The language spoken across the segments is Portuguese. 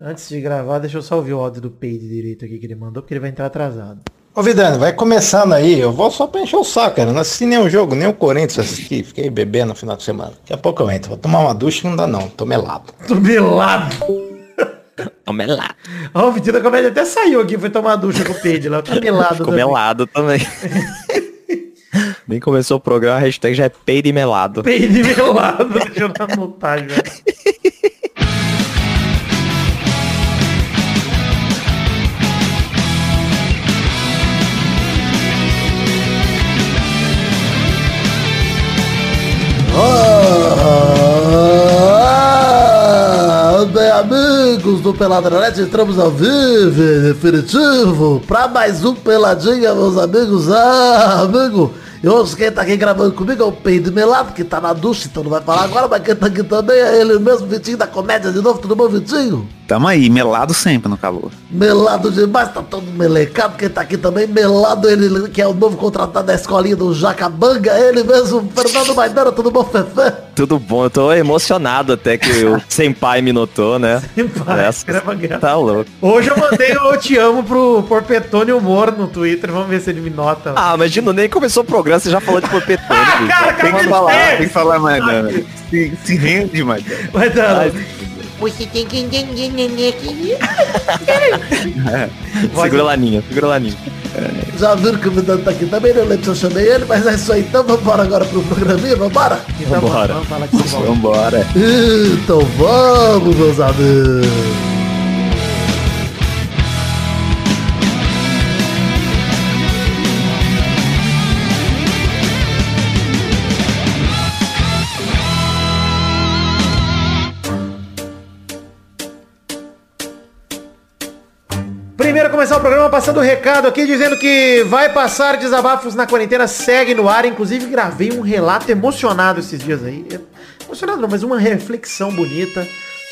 Antes de gravar, deixa eu só ouvir o áudio do Peide direito aqui que ele mandou, porque ele vai entrar atrasado. Ô Vidani, vai começando aí. Eu vou só pra encher o saco, cara. Não assisti nenhum jogo, nem o Corinthians assisti. Fiquei bebendo no final de semana. Daqui a pouco eu entro. Vou tomar uma ducha não dá não. Tô melado. Tô melado. Tô melado. Ó, o Vitinho da Comédia até saiu aqui, foi tomar ducha com o Peide lá. Tá melado Ficou melado também. Nem começou o programa, a hashtag já é peide melado. Peide melado. Deixa eu já. Ah, do Peladronete, entramos ao vivo, definitivo, pra mais um Peladinha, meus amigos. Ah, amigo, e hoje quem tá aqui gravando comigo é o Pedro Melado, que tá na ducha, então não vai falar agora, mas quem tá aqui também é ele mesmo, Vitinho da Comédia de novo, tudo bom, Vitinho? Tamo aí, melado sempre no calor. Melado demais, tá todo melecado, quem tá aqui também, melado, ele que é o novo contratado da escolinha do Jacabanga, ele mesmo, Fernando Maidana, tudo bom, Fefe? Tudo bom, eu tô emocionado até que o Senpai me notou, né? Senpai, Essa-. Tá louco. Hoje eu mandei o Eu Te Amo pro Porpetone Humor no Twitter, vamos ver se ele me nota. Ah, mas Gino, nem começou o programa, você já falou de porpetone, bicho. cara, cara, Tem que falar, tem que falar, Maidana. Se, se rende, Maidana. Mas não, Ai, Você tem que entender, nenê, que Segura lá, Ninha, segura lá, Ninha. Já viram que o Vidano tá aqui também, não lembro se eu chamei ele, mas é isso aí, então vamos embora agora pro programinha, vambora? então vamos, Vambora. vamos falar que. Vambora. Então vamos, meus amigos. Começar o programa passando o recado aqui, dizendo que vai passar desabafos na quarentena, segue no ar. Inclusive gravei um relato emocionado esses dias aí. Emocionado não, mas uma reflexão bonita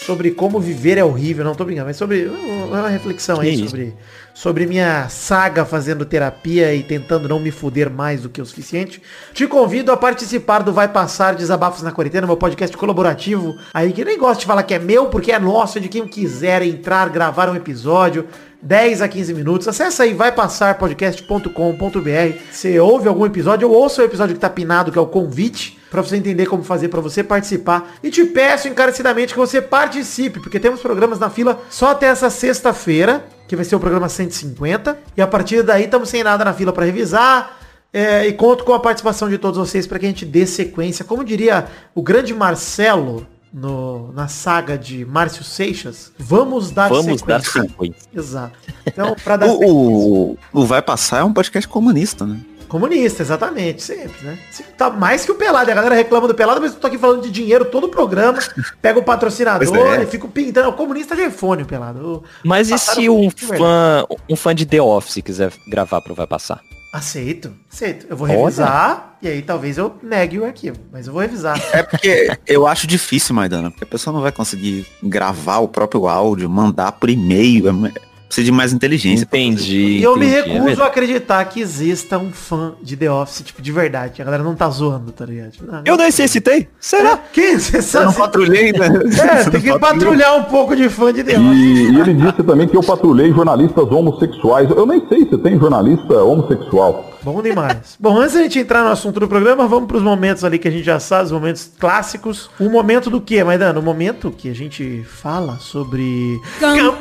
sobre como viver é horrível. Não tô brincando, mas sobre uma reflexão aí isso? sobre, sobre minha saga fazendo terapia e tentando não me fuder mais do que o suficiente. Te convido a participar do Vai Passar Desabafos na Quarentena, meu podcast colaborativo. Aí que nem gosto de falar que é meu, porque é nosso, é de quem quiser entrar, gravar um episódio. 10 a 15 minutos. Acesse aí vaipassarpodcast.com.br. Você ouve algum episódio ou ouça o episódio que tá pinado, que é o convite, pra você entender como fazer pra você participar. E te peço encarecidamente que você participe, porque temos programas na fila só até essa sexta-feira, que vai ser o programa 150. E a partir daí estamos sem nada na fila pra revisar. É, e conto com a participação de todos vocês para que a gente dê sequência. Como diria o grande Marcelo no, na saga de Márcio Seixas, vamos dar Vamos dar sequência. sequência. Exato. Então, pra dar sequência. O, o, o Vai Passar é um podcast comunista, né? Comunista, exatamente, sempre, né? Tá mais que o Pelado. A galera reclama do Pelado, mas eu tô aqui falando de dinheiro todo o programa. Pega o patrocinador é. e fico pintando. O comunista de iPhone, o Pelado. O- Mas e se um velho. fã, um fã de The Office quiser gravar pro Vai Passar? Aceito, aceito. Eu vou Olha. revisar e aí talvez eu negue o arquivo. Mas eu vou revisar. É porque eu acho difícil, Maidana, porque a pessoa não vai conseguir gravar o próprio áudio, mandar por e-mail. é Precisa de mais inteligência. Entendi. E eu me entendi, é recuso verdade. a acreditar que exista um fã de The Office, tipo, de verdade. A galera não tá zoando, tá ligado? Tipo, não, Eu nem sei se tem. Será? Quem? Você Eu sabe? não patrulhei, né? É, tem que patrulhar um pouco de fã de The Office. E, e ele disse também que eu patrulhei jornalistas homossexuais. Eu nem sei se tem jornalista homossexual. Bom demais. Bom, antes da gente entrar no assunto do programa, vamos pros momentos ali que a gente já sabe, os momentos clássicos. O momento do quê, Maidana? O momento que a gente fala sobre... Campeão,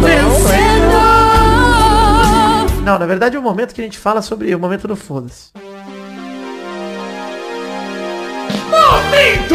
vencedor. Não, na verdade é o momento que a gente fala sobre o momento do foda-se. Momento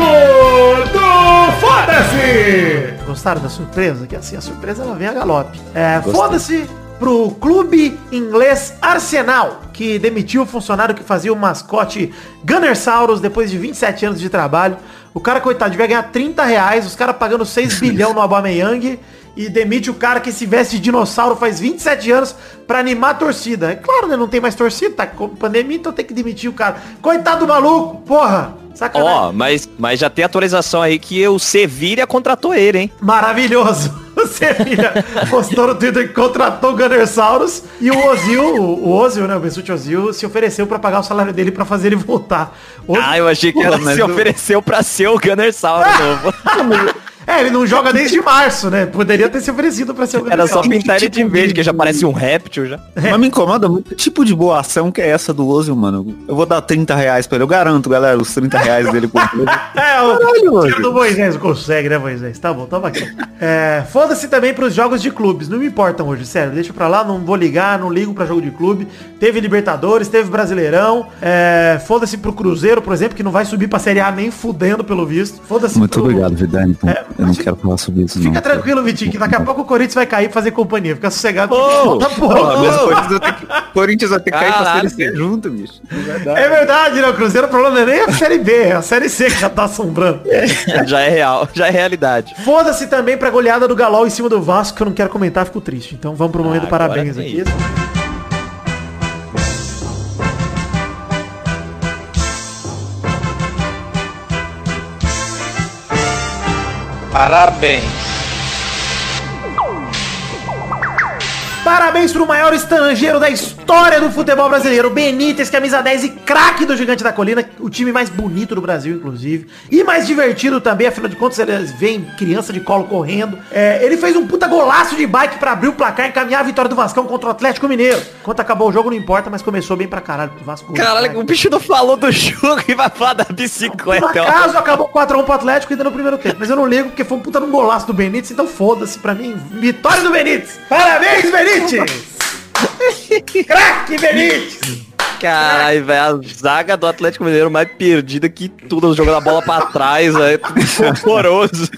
do foda-se! Gostaram da surpresa? Que assim, a surpresa ela vem a galope. É, foda-se pro clube inglês Arsenal, que demitiu o funcionário que fazia o mascote Gunnersaurus depois de 27 anos de trabalho. O cara, coitado, devia ganhar 30 reais, os caras pagando 6 bilhão no Aubameyang e demite o cara que se veste de dinossauro faz 27 anos pra animar a torcida. É claro, né? Não tem mais torcida, tá com pandemia, então tem que demitir o cara. Coitado do maluco, porra! Sacanagem. Ó, mas, mas já tem atualização aí que o Sevilha contratou ele, hein? Maravilhoso. Você vira, postou no Twitter que contratou o Gunnersaurus e o Ozil, o Ozil, né, o Mesut Ozil, se ofereceu pra pagar o salário dele pra fazer ele voltar. Ozil- Ah, eu achei que ela se o- ofereceu pra ser o Gunner Sauro novo. É, ele não joga desde março, né? Poderia ter se oferecido pra ser o Era só pintar ele de verde, que já parece um réptil já. Mas me incomoda muito. Que tipo de boa ação que é essa do Ozil, mano? Eu vou dar 30 reais pra ele. Eu garanto, galera, os 30 reais dele com É, o Caralho, do Moisés consegue, né, Moisés? Tá bom, toma aqui. É, Foda-se também pros jogos de clubes. Não me importam hoje, sério. Deixa pra lá, não vou ligar, não ligo pra jogo de clube. Teve Libertadores, teve Brasileirão. É, Foda-se pro Cruzeiro, por exemplo, que não vai subir pra Série A nem fudendo pelo visto. Foda-se Muito pro- obrigado, Vidani. É, eu não quero falar sobre isso, não. Fica tranquilo, Vitinho, que daqui a pouco o Corinthians vai cair pra fazer companhia. Fica sossegado. Falta pouco. Porra, mas o Corinthians vai ter que, Corinthians vai ter que cair pra Caralho. Série C junto, bicho. Não dar. É verdade, né? O Cruzeiro, o problema não é nem a Série B, é a Série C que já tá assombrando. já é real, já é realidade. Foda-se também pra goleada do Galol em cima do Vasco, que eu não quero comentar, fico triste. Então vamos pro momento Ah, parabéns aqui. Parabéns. Parabéns pro maior estrangeiro da história do futebol brasileiro, Benítez, camisa 10 e craque do Gigante da Colina, o time mais bonito do Brasil, inclusive. E mais divertido também, afinal de contas, ele vem criança de colo correndo. É, ele fez um puta golaço de bike pra abrir o placar e encaminhar a vitória do Vascão contra o Atlético Mineiro. Quanto acabou o jogo não importa, mas começou bem pra caralho pro Vasco. Caralho, o bicho não falou do jogo e vai falar da Por bicicleta. acaso acabou 4x1 pro Atlético ainda no primeiro tempo. Mas eu não ligo porque foi um puta de um golaço do Benítez, então foda-se pra mim. Vitória do Benítez! Parabéns, Benítez! Craque Benítez! Caralho, velho, a zaga do Atlético Mineiro mais perdida que tudo, jogando a bola pra trás, tudo horroroso.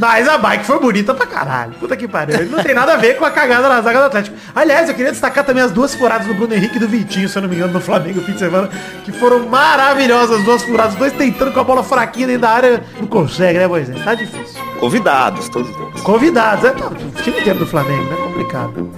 Mas a bike foi bonita pra caralho. Puta que pariu. Ele não tem nada a ver com a cagada na zaga do Atlético. Aliás, eu queria destacar também as duas furadas do Bruno Henrique e do Vitinho, se eu não me engano, no Flamengo no fim de semana, que foram maravilhosas as duas furadas. Os dois tentando com a bola fraquinha dentro da área. Não consegue, né, Moisés? Tá difícil. Convidados, todos. Convidados, é tá, o time inteiro do Flamengo, né? Complicado.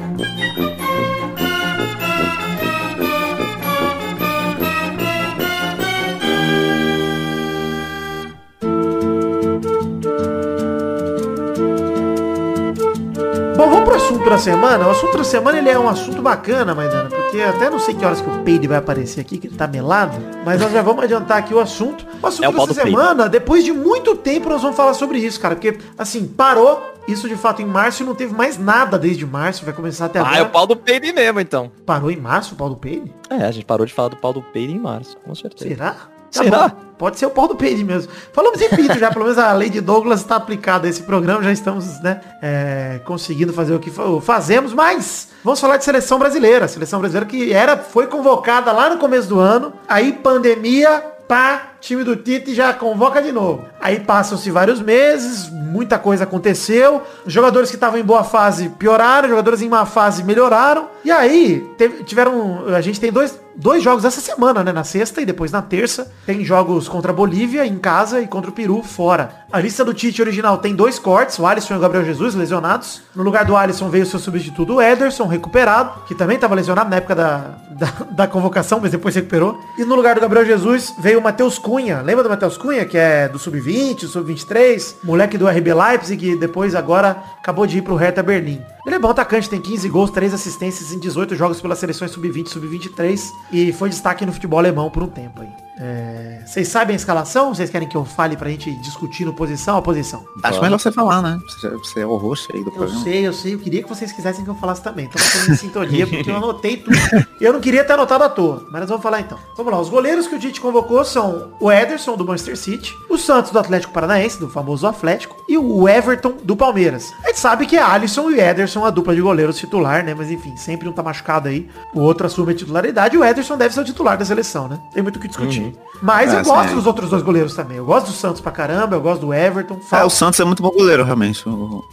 Assunto da semana. O assunto da semana ele é um assunto bacana, Maidana, porque até não sei que horas que o Peide vai aparecer aqui, que ele tá melado, mas nós já vamos adiantar aqui o assunto. O assunto É o dessa do Peide. semana, depois de muito tempo nós vamos falar sobre isso, cara, porque assim, parou isso de fato em março e não teve mais nada desde março, vai começar até Ah, agora. é o pau do Peide mesmo, então. Parou em março o pau do Peide? É, a gente parou de falar do pau do Peide em março, com certeza. Será? Tá Será? bom. Pode ser o pau do Peide mesmo. Falamos em pinto já, pelo menos a lei de Douglas está aplicada a esse programa, já estamos, né, é, conseguindo fazer o que fa- fazemos, mas vamos falar de seleção brasileira. Seleção brasileira que era, foi convocada lá no começo do ano, aí pandemia, pá, time do Tite já convoca de novo. Aí passam-se vários meses, muita coisa aconteceu, jogadores que estavam em boa fase pioraram, jogadores em má fase melhoraram, e aí teve- tiveram, a gente tem dois, dois jogos essa semana, né, na sexta e depois na terça, tem jogos contra a Bolívia em casa e contra o Peru fora. A lista do Tite original tem dois cortes, o Alisson e o Gabriel Jesus lesionados. No lugar do Alisson veio seu substituto, o Ederson, recuperado, que também estava lesionado na época da, da, da convocação, mas depois se recuperou. E no lugar do Gabriel Jesus veio o Matheus Cunha. Lembra do Matheus Cunha, que é do Sub-20, do Sub-23, moleque do RB Leipzig, e depois agora acabou de ir pro Hertha Berlim. Ele é bom atacante, tem 15 gols, 3 assistências em 18 jogos pelas seleções Sub-20 e Sub-23 e foi destaque no futebol alemão por um tempo aí. É, Vocês sabem a escalação? Vocês querem que eu fale pra gente discutindo posição a posição? Acho melhor você falar, né? Você, você é o host aí do Eu programa. sei, eu sei, eu queria que vocês quisessem que eu falasse também. Então em sintonia, porque eu anotei tudo. Eu não queria ter anotado à toa, mas nós vamos falar então. Vamos lá, os goleiros que o Tite convocou são o Ederson, do Manchester City, o Santos, do Atlético Paranaense, do famoso Atlético, e o Everton, do Palmeiras. A gente sabe que é Alisson e Ederson a dupla de goleiros titular, né? Mas enfim, sempre um tá machucado aí, o outro assume a titularidade, e o Ederson deve ser o titular da seleção, né? Tem muito o que discutir. Mas eu É, gosto sim. dos outros dois goleiros também. Eu gosto do Santos pra caramba, eu gosto do Everton. É, o Santos é muito bom goleiro, realmente.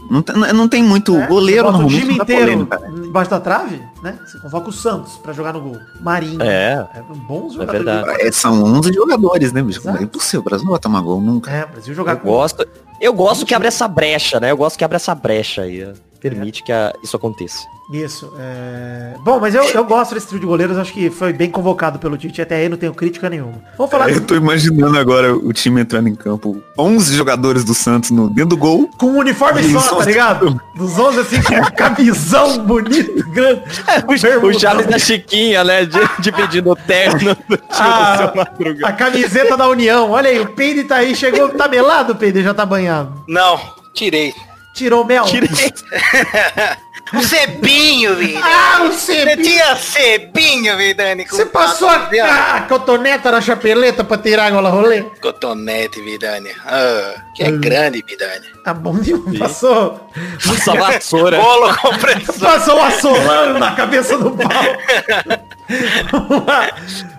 Não tem, não tem muito É, goleiro você bota o normalmente. time inteiro polêmica, né? embaixo da trave, né? Você convoca o Santos pra jogar no gol. Marinho. É. bons É jogadores. É, São 11 jogadores, né, bicho? Exato. É impossível, o Brasil não vai tomar gol nunca. É, o Brasil jogar Eu gosto. Eu gosto que abre essa brecha, né? Eu gosto que abre essa brecha aí. Permite que a- isso aconteça. Isso. é... Bom, mas eu, eu gosto desse trio de goleiros, acho que foi bem convocado pelo Tite, até aí não tenho crítica nenhuma. Vamos falar Eu tô imaginando agora o time entrando em campo. 11 jogadores do Santos no, dentro do gol. com um uniforme só, tá ligado? Dos 11 assim, com uma camisão bonito, grande. O bermudão. Chaves da Chiquinha, né? De, dividindo o terno do time seu a, a camiseta da União. Olha aí, o Peide tá aí, chegou, tá melado, Peide, já tá banhado. Não, tirei. Tirou o mel. O cebinho, Vidani. Ah, o Você Cebi. tinha cebinho, Vidani. Você passou a, quatro a, a cotoneta na chapeleta pra tirar agora rolê? Cotonete, Vidani. Ah, que é grande, Vidani. Tá bom demais. Passou. Essa vassoura. Bolo compressor. Passou um assolando na cabeça do pau.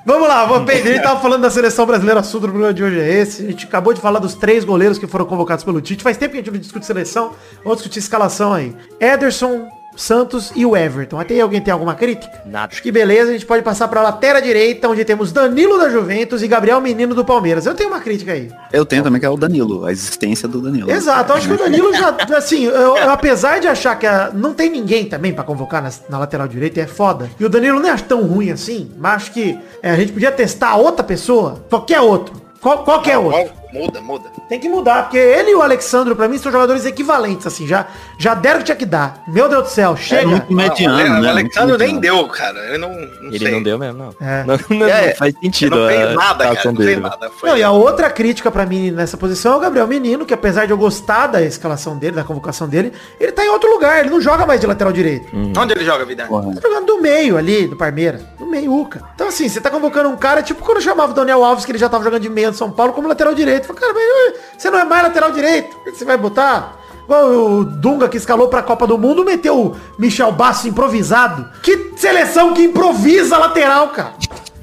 Vamos lá. Vou Pedro, ele tava falando da seleção brasileira, assunto do programa de hoje é esse. A gente acabou de falar dos três goleiros que foram convocados pelo Tite. Faz tempo que a gente não discute seleção, vamos discutir escalação aí. Ederson, Santos e o Everton. Até aí alguém tem alguma crítica? Nada. Acho que beleza, a gente pode passar pra lateral direita, onde temos Danilo da Juventus e Gabriel Menino do Palmeiras. Eu tenho uma crítica aí. Eu tenho também que é o Danilo, a existência do Danilo. Exato, eu acho que o Danilo já, assim, eu, eu, apesar de achar que a- não tem ninguém também pra convocar na, na lateral direita, é foda. E o Danilo não é tão ruim assim, mas acho que é, a gente podia testar outra pessoa, qualquer outro. Qual, qualquer outro. Muda, muda. Tem que mudar, porque ele e o Alexandro, pra mim, são jogadores equivalentes, assim, já, já deram o que tinha que dar. Meu Deus do céu, chega. É muito mediano, o Ale- né? O Alexandre Muito nem mediano. deu, cara. Ele não, não Ele sei. não deu mesmo, não. É. Não, não- É, não faz sentido não fez nada, cara. Não fez dele. nada. Foi... Não, e a outra crítica pra mim nessa posição é o Gabriel Menino, que apesar de eu gostar da escalação dele, da convocação dele, ele tá em outro lugar, ele não joga mais de lateral direito. Onde ele joga, Vidani? Tá jogando do meio ali, do Parmeira. Do meio, Uca. Então assim, você tá convocando um cara, tipo quando eu chamava o Daniel Alves, que ele já tava jogando de meio do São Paulo, como lateral direito. Falei, cara, mas ué, você não é mais lateral direito. O que você vai botar? O Dunga que escalou pra Copa do Mundo, meteu o Michel Basso improvisado. Que seleção que improvisa lateral, cara.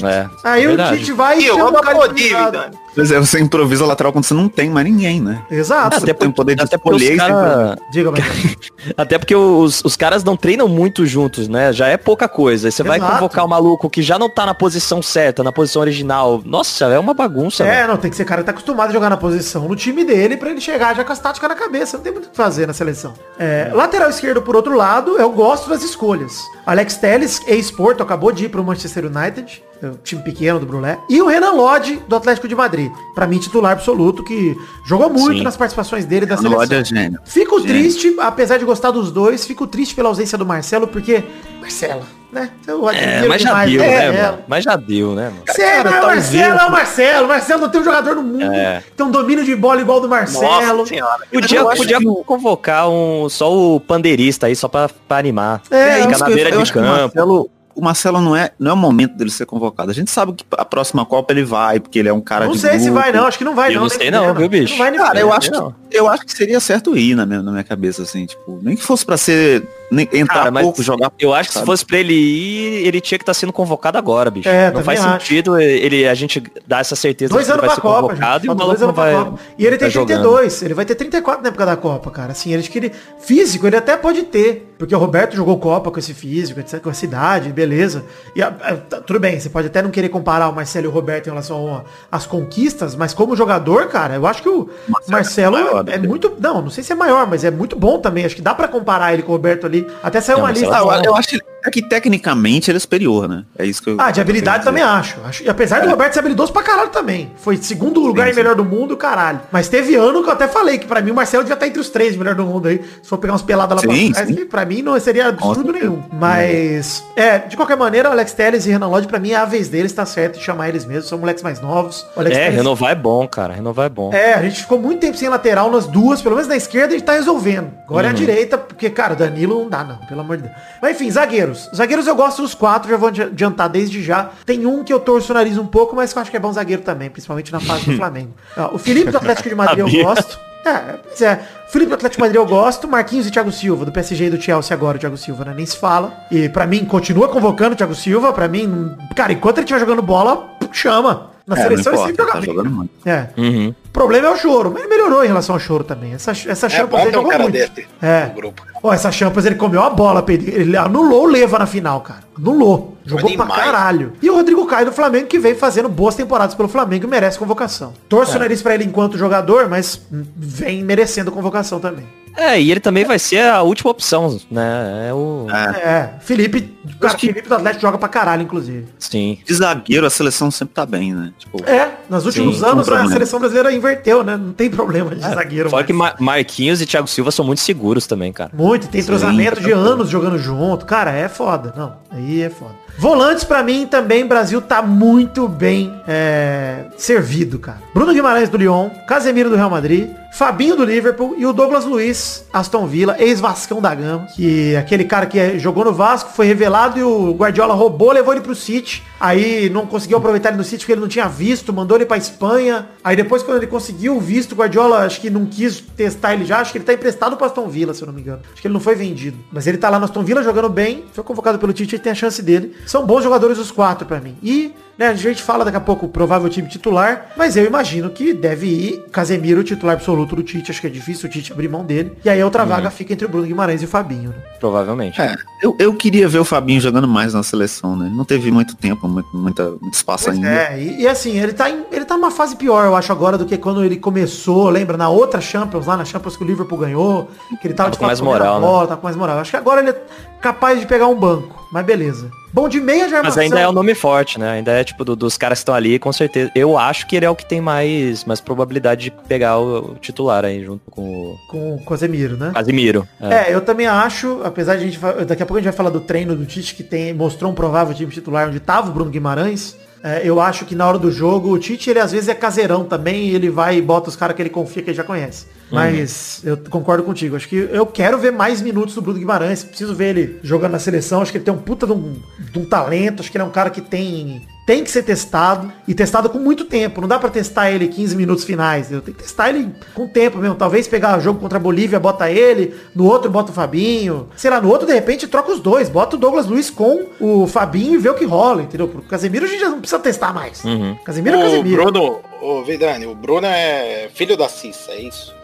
É, Aí verdade. o Tite vai E eu amo o improvisado. Vidani. Pois é, você improvisa lateral quando você não tem mais ninguém, né? Exato. Você tem o poder de até porque os escolher cara- Diga, mas... Até porque os, os caras não treinam muito juntos, né? Já é pouca coisa. Aí você vai Exato. convocar o maluco que já não tá na posição certa, na posição original. Nossa, é uma bagunça, É, não, tem que ser cara que tá acostumado a jogar na posição no time dele pra ele chegar já com as táticas na cabeça. Não tem muito o que fazer na seleção. É, lateral esquerdo, por outro lado, eu gosto das escolhas. Alex Telles, ex-Porto, acabou de ir pro Manchester United, é o time pequeno do Brulé. E o Renan Lodge, do Atlético de Madrid. Pra mim, titular absoluto, que jogou muito Sim. nas participações dele da seleção. é gênio. Fico Gênio. triste, apesar de gostar dos dois, fico triste pela ausência do Marcelo, porque... Marcelo, né? Eu É, mas já demais deu, o né, mano? Mas já deu, né, mano? É, o Marcelo é o Marcelo. O Marcelo não tem um jogador no mundo. É. Tem um domínio de bola igual do Marcelo. Nossa senhora. Podia, Eu acho podia que o- convocar um, só o pandeirista aí, só pra, pra animar. É, Fica isso na beira de campo. Marcelo, o Marcelo não é, não é o momento dele ser convocado. A gente sabe que a próxima Copa ele vai, porque ele é um cara não de sei se grupo. vai não, acho que não vai Eu não. não nem sei não, viu, bicho? Não vai nem Cara, eu acho, não. que, eu acho que seria certo ir na minha, na minha cabeça, assim, tipo, nem que fosse pra ser, nem, entrar Cara, pouco, jogar Eu acho que se sabe? fosse pra ele ir, ele tinha que estar sendo convocado agora, bicho. É, não faz acho. sentido ele, a gente dar essa certeza Dois que ele anos vai pra ser Copa, convocado gente. e o maluco dois não anos pra vai. Copa. E ele tem tá jogando. 32, ele vai ter 34 na época da Copa, cara. Assim, ele acho que ele. Físico, ele até pode ter. Porque o Roberto jogou Copa com esse físico, etc, com essa idade, beleza. E tá, tudo bem, você pode até não querer comparar o Marcelo e o Roberto em relação às conquistas, mas como jogador, cara, eu acho que o Marcelo é maior é, do é que- muito. Não, não sei se é maior, mas é muito bom também. Acho que dá pra comparar ele com o Roberto ali. Até saiu Não, uma Marcelo lista. Eu, eu acho é que tecnicamente ele é superior, né? É isso que eu. Ah, de habilidade também acho. acho. E apesar do Roberto ser habilidoso pra caralho também. Foi segundo lugar Sim, em sim. melhor do mundo, caralho. Mas teve ano que eu até falei que pra mim o Marcelo já tá entre os três melhor do mundo aí. Se for pegar uns peladas lá Sim, pra trás, que pra mim não seria absurdo certeza. nenhum. Mas, é, de qualquer maneira, o Alex Telles e Renan Lodge, pra mim é a vez deles, tá certo de chamar eles mesmos. São moleques mais novos. O Alex É, Telles- renovar é bom, cara. Renovar é bom. é, a gente ficou muito tempo sem lateral nas duas, pelo menos na esquerda a gente tá resolvendo. Agora Uhum. é a direita, porque, cara, Danilo não dá não, pelo amor de Deus. Mas enfim, zagueiros. Zagueiros eu gosto dos quatro, já vou adi- adiantar desde já. Tem um que eu torço o nariz um pouco, mas que eu acho que é bom zagueiro também, principalmente na fase do Flamengo. Ó, o Felipe do Atlético de Madrid eu gosto. É, pois é. O Felipe do Atlético de Madrid eu gosto. Marquinhos e Thiago Silva, do PSG e do Chelsea agora, o Thiago Silva, né? Nem se fala. E pra mim, continua convocando o Thiago Silva. Pra mim, cara, enquanto ele estiver jogando bola, chama. Na É, seleção ele sempre joga tá bem. jogando muito. É. Uhum. O problema é o choro. Mas ele melhorou em relação ao choro também. Essa, essa É Champions bom ele ter um muito. desse É. no grupo. Ó, essa Champions ele comeu a bola, Pedro. Ele anulou o Leva na final, cara. Anulou. Jogou pra demais. caralho. E o Rodrigo Caio do Flamengo, que vem fazendo boas temporadas pelo Flamengo e merece convocação. Torço o nariz pra ele enquanto jogador, mas vem merecendo convocação também. É, e ele também vai ser a última opção, né? É o. É, Felipe, cara, Felipe do Atlético joga pra caralho, inclusive. Sim. De zagueiro, a seleção sempre tá bem, né? Tipo, É, nos últimos Sim, anos sem a seleção brasileira inverteu, né? Não tem problema de zagueiro. Fora mais. que Mar- Marquinhos e Thiago Silva são muito seguros também, cara. Muito, tem entrosamento Sim, de anos jogando junto. Cara, é foda. Não, aí é foda. Volantes, pra mim, também, Brasil tá muito bem é, servido, cara. Bruno Guimarães do Lyon, Casemiro do Real Madrid, Fabinho do Liverpool e o Douglas Luiz, Aston Villa, ex-Vascão da Gama, que aquele cara que jogou no Vasco, foi revelado e o Guardiola roubou, levou ele pro City. Aí não conseguiu aproveitar ele no City porque ele não tinha visto, mandou ele pra Espanha. Aí depois, quando ele conseguiu o visto, o Guardiola acho que não quis testar ele já, acho que ele tá emprestado pro Aston Villa, se eu não me engano. Acho que ele não foi vendido. Mas ele tá lá no Aston Villa jogando bem, foi convocado pelo Tite e tem a chance dele. São bons jogadores os quatro pra mim. E, né, a gente fala daqui a pouco o provável time titular, mas eu imagino que deve ir Casemiro, titular absoluto do Tite. Acho que é difícil o Tite abrir mão dele. E aí a outra vaga fica entre o Bruno Guimarães e o Fabinho, né? Provavelmente. É, eu, eu queria ver o Fabinho jogando mais na seleção, né? Não teve muito tempo, muito, muita, muito espaço Pois ainda. é, e, e assim, ele tá, em, ele tá numa fase pior, eu acho, agora do que quando ele começou, lembra, na outra Champions, lá na Champions que o Liverpool ganhou, que ele tava, Tava de com mais moral, né? bola, tá com mais moral. Acho que agora ele é capaz de pegar um banco, mas beleza. Bom de meia de Mas armação. ainda é o nome forte, né? Ainda é tipo do- dos caras que estão ali, com certeza. Eu acho que ele é o que tem mais, mais probabilidade de pegar o, o titular aí junto com o Com o Casemiro, né? Casimiro. É. É, eu também acho, apesar de a gente daqui a pouco a gente vai falar do treino do Tite que tem mostrou um provável time titular onde tava o Bruno Guimarães. É, eu acho que na hora do jogo o Tite ele às vezes é caseirão também, e ele vai e bota os caras que ele confia que ele já conhece. Mas eu concordo contigo, acho que eu quero ver mais minutos do Bruno Guimarães, preciso ver ele jogando na seleção, acho que ele tem um puta de um, de um talento, acho que ele é um cara que tem tem que ser testado e testado com muito tempo. Não dá pra testar ele 15 minutos finais. Eu tenho que testar ele com tempo mesmo. Talvez pegar o jogo contra a Bolívia, bota ele, no outro bota o Fabinho. Sei lá, no outro de repente troca os dois, bota o Douglas Luiz com o Fabinho e vê o que rola, entendeu? Pro Casemiro a gente já não precisa testar mais. Uhum. Casemiro é O Casemiro. Bruno, o Vidani, o Bruno é filho da Cissa, é isso?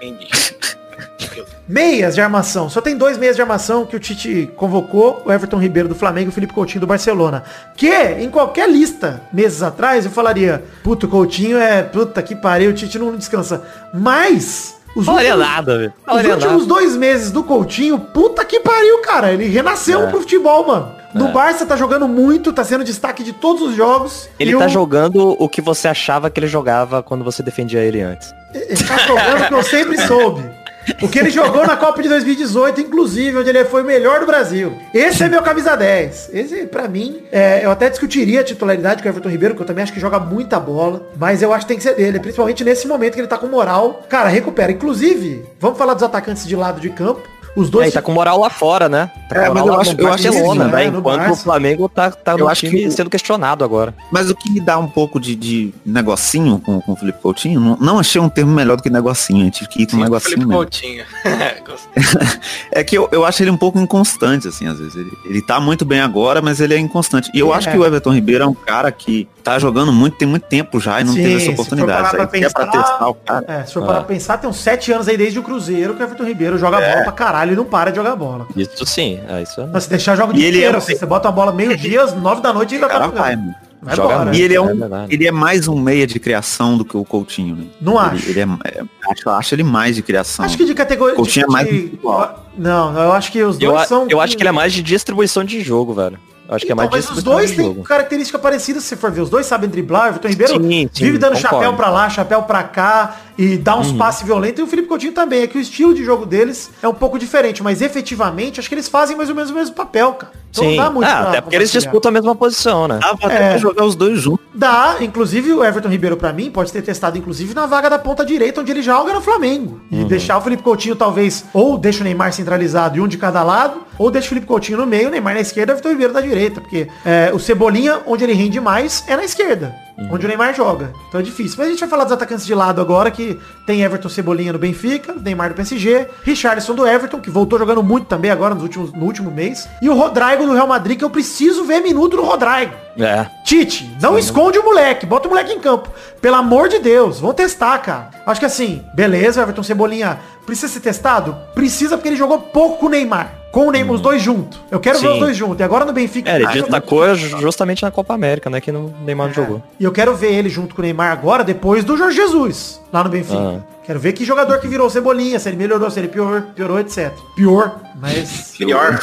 Meias de armação. Só tem dois meias de armação que o Tite convocou, o Everton Ribeiro do Flamengo e o Felipe Coutinho do Barcelona. Que, em qualquer lista, meses atrás, eu falaria, puto, Coutinho é, puta que pariu, o Tite não descansa. Mas, os falaria últimos, nada, velho. Os últimos nada. dois meses do Coutinho, puta que pariu, cara. Ele renasceu É. pro futebol, mano. No Barça tá jogando muito, tá sendo destaque de todos os jogos. Ele tá o- jogando o que você achava que ele jogava quando você defendia ele antes. Ele tá jogando o que eu sempre soube. O que ele jogou na Copa de 2018, inclusive, onde ele foi o melhor do Brasil. Esse é meu camisa 10. Esse, pra mim, é, eu até discutiria a titularidade com o Everton Ribeiro, que eu também acho que joga muita bola. Mas eu acho que tem que ser dele, principalmente nesse momento que ele tá com moral. Cara, recupera. Inclusive, vamos falar dos atacantes de lado de campo. Os É, dois e tá com moral lá fora, né? Tá É, com mas moral eu lá acho- no eu acho Barcelona, sim, né? né, Enquanto Barça. o Flamengo tá, tá Eu acho que sendo questionado agora. Mas o que me dá um pouco de, de negocinho com, com o Felipe Coutinho, não, não achei um termo melhor do que negocinho, a gente tive que ir com Sim, negocinho Felipe mesmo. Coutinho. É que eu, eu acho ele um pouco inconstante, assim, às vezes. Ele, ele tá muito bem agora, mas ele é inconstante. E eu É. acho que o Everton Ribeiro é um cara que tá jogando muito, tem muito tempo já e não Sim, teve se essa for oportunidade. parar pra é pra pensar- testar o cara. É, se for parar pra pensar, tem uns sete anos aí desde o Cruzeiro que o Everton Ribeiro joga bola pra caralho e não para de jogar bola. Isso sim, é isso é. Mas se deixar joga o E dia ele inteiro, é- assim, você bota a bola meio-dia, às nove da noite e ainda tá Cara, jogando. vai, mano. Vai Joga embora. muito. E ele é, É um, verdade. ele é mais um meia de criação do que o Coutinho, né? Não ele, acho. Ele é, é- acho, acho ele mais de criação. Acho que de categoria. Coutinho de- é mais de-. Não, eu acho que os dois Eu, a- são. eu acho que ele é mais de distribuição de jogo, velho. Acho que é Então, mais de mas os dois têm característica parecida, se você for ver. Os dois sabem driblar. O Everton Ribeiro Sim, sim, vive dando concordo. chapéu pra lá, chapéu pra cá e dá Uhum. uns passes violentos. E o Felipe Coutinho também. É que o estilo de jogo deles é um pouco diferente, mas efetivamente acho que eles fazem mais ou menos o mesmo papel, cara. Então Sim. dá muito Ah, pra até porque eles disputam a mesma posição, né? Até É. pra jogar os dois juntos. Dá, inclusive o Everton Ribeiro pra mim pode ter testado inclusive na vaga da ponta direita onde ele joga no Flamengo. E Uhum. deixar o Felipe Coutinho talvez ou deixa o Neymar centralizado e um de cada lado, ou deixa o Felipe Coutinho no meio, o Neymar na esquerda e o Everton Ribeiro na direita, porque é, o Cebolinha onde ele rende mais é na esquerda. Uhum. Onde o Neymar joga. Então é difícil. Mas a gente vai falar dos atacantes de lado agora, que tem Everton Cebolinha no Benfica, Neymar do PSG, Richarlison do Everton, que voltou jogando muito também agora nos últimos, no último mês, e o Rodrigo do Real Madrid, que eu preciso ver minuto do Rodrigo. É. Tite, não esconde o moleque, bota o moleque em campo. Pelo amor de Deus, vamos testar, cara. Acho que assim, beleza, Everton Cebolinha precisa ser testado? Precisa porque ele jogou pouco com o Neymar. Com o Neymar, os dois juntos. Eu quero ver Sim. os dois juntos. E agora no Benfica. É, ele destacou justamente na Copa América, né? Que no Neymar não jogou. e eu quero ver ele junto com o Neymar agora, depois do Jorge Jesus, lá no Benfica. Ah. Quero ver que jogador que virou Cebolinha, se ele melhorou, se ele piorou, piorou etc. Pior, mas... Pior.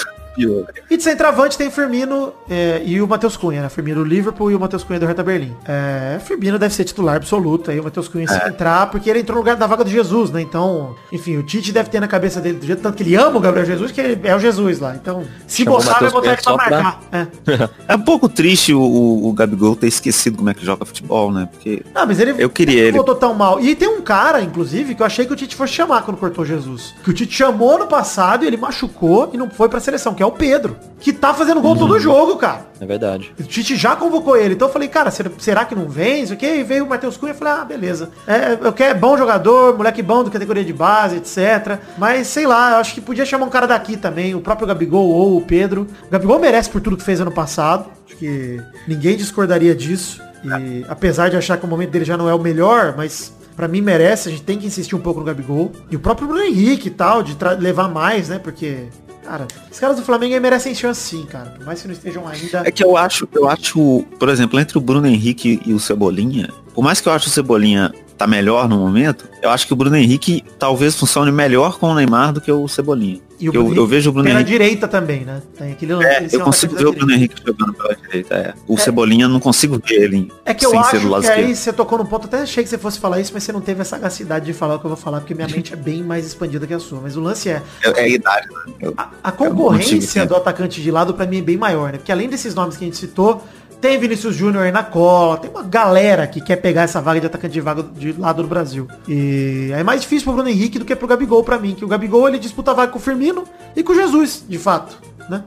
E de centroavante tem Firmino é, e o Matheus Cunha, né? Firmino do Liverpool e o Matheus Cunha do Hertha Berlim. É, Firmino deve ser titular absoluto, aí o Matheus Cunha se entrar, porque ele entrou no lugar da vaga do Jesus, né? Então, enfim, o Tite deve ter na cabeça dele, do jeito tanto que ele ama o Gabriel Jesus, que ele é o Jesus lá. Então, se Chamou o botar, vai botar ele pra só pra- marcar. É. É um pouco triste o, o, o Gabigol ter esquecido como é que joga futebol, né? Porque Ah, mas ele Eu queria ele ele. voltou tão mal. E tem um cara, inclusive, que eu achei que o Tite fosse chamar quando cortou Jesus. Que o Tite chamou no passado e ele machucou e não foi pra seleção, que é o Pedro. Que tá fazendo gol todo jogo, cara. É verdade. O Tite já convocou ele. Então eu falei, cara, será, que não vem? Isso aqui? E veio o Matheus Cunha. Eu falei, ah, beleza. É, eu quero é bom jogador, moleque bom do categoria de base, etc. Mas sei lá, eu acho que podia chamar um cara daqui também, o próprio Gabigol ou o Pedro. O Gabigol merece por tudo que fez ano passado. Acho que ninguém discordaria disso. E apesar de achar que o momento dele já não é o melhor, mas Pra mim merece, a gente tem que insistir um pouco no Gabigol. E o próprio Bruno Henrique e tal, de levar mais, né? Porque, cara, os caras do Flamengo merecem chance sim, cara. Por mais que não estejam ainda. É que eu acho, eu acho, por exemplo, entre o Bruno Henrique e o Cebolinha, por mais que eu acho o Cebolinha tá melhor no momento, eu acho que o Bruno Henrique talvez funcione melhor com o Neymar do que o Cebolinha. E o eu, Bruno eu vejo o Bruno Pela Henrique. direita também, né? Tem aquele lance É, eu consigo ver o Bruno. Henrique jogando pela direita, é. O Cebolinha eu não consigo ver ele É que eu sem acho que aí você tocou no ponto, até achei que você fosse falar isso, mas você não teve a sagacidade de falar o que eu vou falar, porque minha mente é bem mais expandida que a sua. Mas o lance é, É, é a idade, né? Eu- a, a concorrência consigo, do atacante de lado pra mim é bem maior, né? Porque além desses nomes que a gente citou, tem Vinícius Júnior aí na cola, tem uma galera que quer pegar essa vaga de atacante de vaga de lado do Brasil. E é mais difícil pro Bruno Henrique do que pro Gabigol pra mim, que o Gabigol ele disputa a vaga com o Firmino e com o Jesus, de fato, né?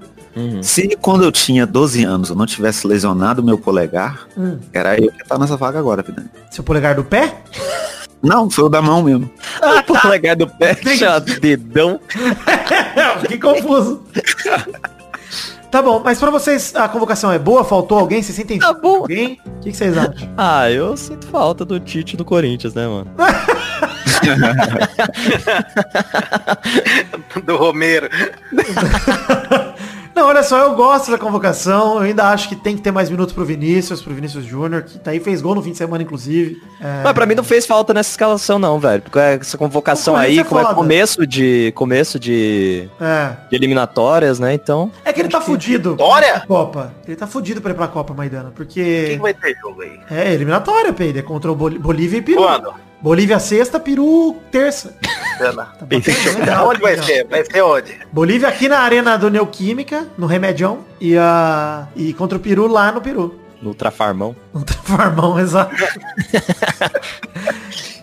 Se quando eu tinha 12 anos eu não tivesse lesionado meu polegar, Hum. era eu que tá nessa vaga agora, vida. Seu polegar do pé? Não, foi o da mão mesmo. O polegar do pé, dedão. Fiquei confuso. Tá bom, mas pra vocês a convocação é boa? Faltou alguém? Vocês sentem Tá falta de bom. alguém? O que, que vocês acham? Ah, eu sinto falta do Tite do Corinthians, né, mano? Do Romero. Não, olha só, eu gosto da convocação. Eu ainda acho que tem que ter mais minutos pro Vinícius, pro Vinícius Júnior, que tá aí, fez gol no fim de semana, inclusive. É, Mas pra mim não fez falta nessa escalação não, velho. Porque essa convocação aí, é como é começo de. começo de, é. de eliminatórias, né? Então. É que ele tá fudido Vitória? Copa. Ele tá fudido pra ir pra Copa, Maidana, porque... Quem vai ter jogo aí? É, eliminatória, Peide, é contra o Bol- Bolívia e Peru. Quando? Bolívia sexta, Peru terça. Tá bacana, legal, Onde vai ser? Vai ser onde? Bolívia aqui na arena do Neoquímica, no Remedião, e, a... e contra o Peru lá no Peru. No Ultrafarmão. Um farmão, exato.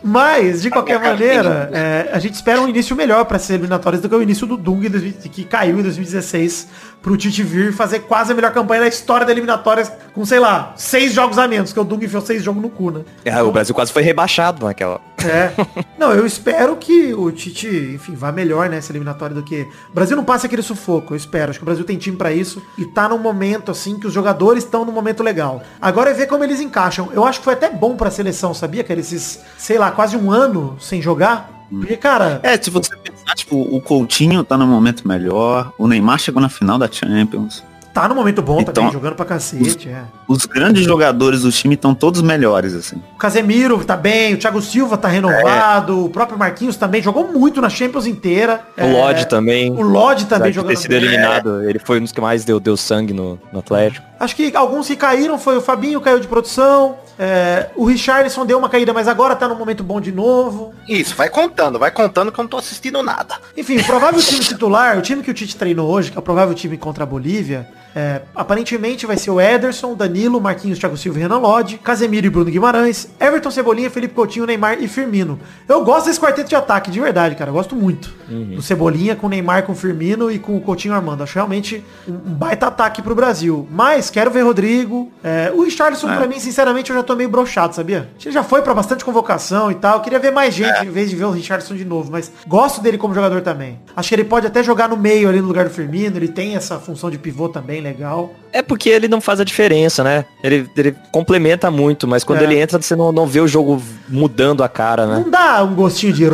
Mas, de qualquer maneira, é, a gente espera um início melhor para essas eliminatórias do que o início do Dung, em 2000 que caiu em 2016, pro Tite vir fazer quase a melhor campanha da história da eliminatórias, com, sei lá, seis jogos a menos, que o Dung enfiou seis jogos no cu, né? É, o Brasil quase foi rebaixado naquela. É. Não, eu espero que o Tite, enfim, vá melhor nessa eliminatória do que. O Brasil não passe aquele sufoco, eu espero. Acho que o Brasil tem time pra isso e tá num momento assim que os jogadores estão num momento legal. Agora é ver como eles encaixam. Eu acho que foi até bom pra seleção, sabia, cara? Esses, sei lá, quase um ano sem jogar. Porque, cara, É, se você pensar, tipo, o Coutinho tá no momento melhor, o Neymar chegou na final da Champions. tá num momento bom Então, também, jogando pra cacete, é. Os grandes jogadores do time estão todos melhores, assim. O Casemiro tá bem, o Thiago Silva tá renovado, o próprio Marquinhos também jogou muito na Champions inteira. O Lodge também. O Lodge também jogando ter sido eliminado. Ele foi um dos que mais deu, deu sangue no, no Atlético. Acho que alguns que caíram foi o Fabinho, caiu de produção. É, o Richarlison deu uma caída, mas agora tá num momento bom de novo. Isso, vai contando, vai contando que eu não tô assistindo nada. Enfim, o provável time titular, o time que o Tite treinou hoje, que é o provável time contra a Bolívia, é, aparentemente vai ser o Ederson, Danilo, Marquinhos, Thiago Silva e Renan Lodge, Casemiro e Bruno Guimarães, Everton Cebolinha, Felipe Coutinho, Neymar e Firmino. Eu gosto desse quarteto de ataque, de verdade, cara. Eu gosto muito. Do Cebolinha com Neymar, com Firmino e com o Coutinho Armando. Acho realmente um baita ataque pro Brasil. Mas quero ver Rodrigo. É, o Richarlison, pra mim, sinceramente, eu já tô meio broxado, sabia? Ele já foi pra bastante convocação e tal. Eu queria ver mais gente em vez de ver o Richarlison de novo. Mas gosto dele como jogador também. Acho que ele pode até jogar no meio ali no lugar do Firmino. Ele tem essa função de pivô também legal. É porque ele não faz a diferença, né? Ele, ele complementa muito, mas quando É. ele entra, você não, não vê o jogo mudando a cara, né? Não dá um gostinho de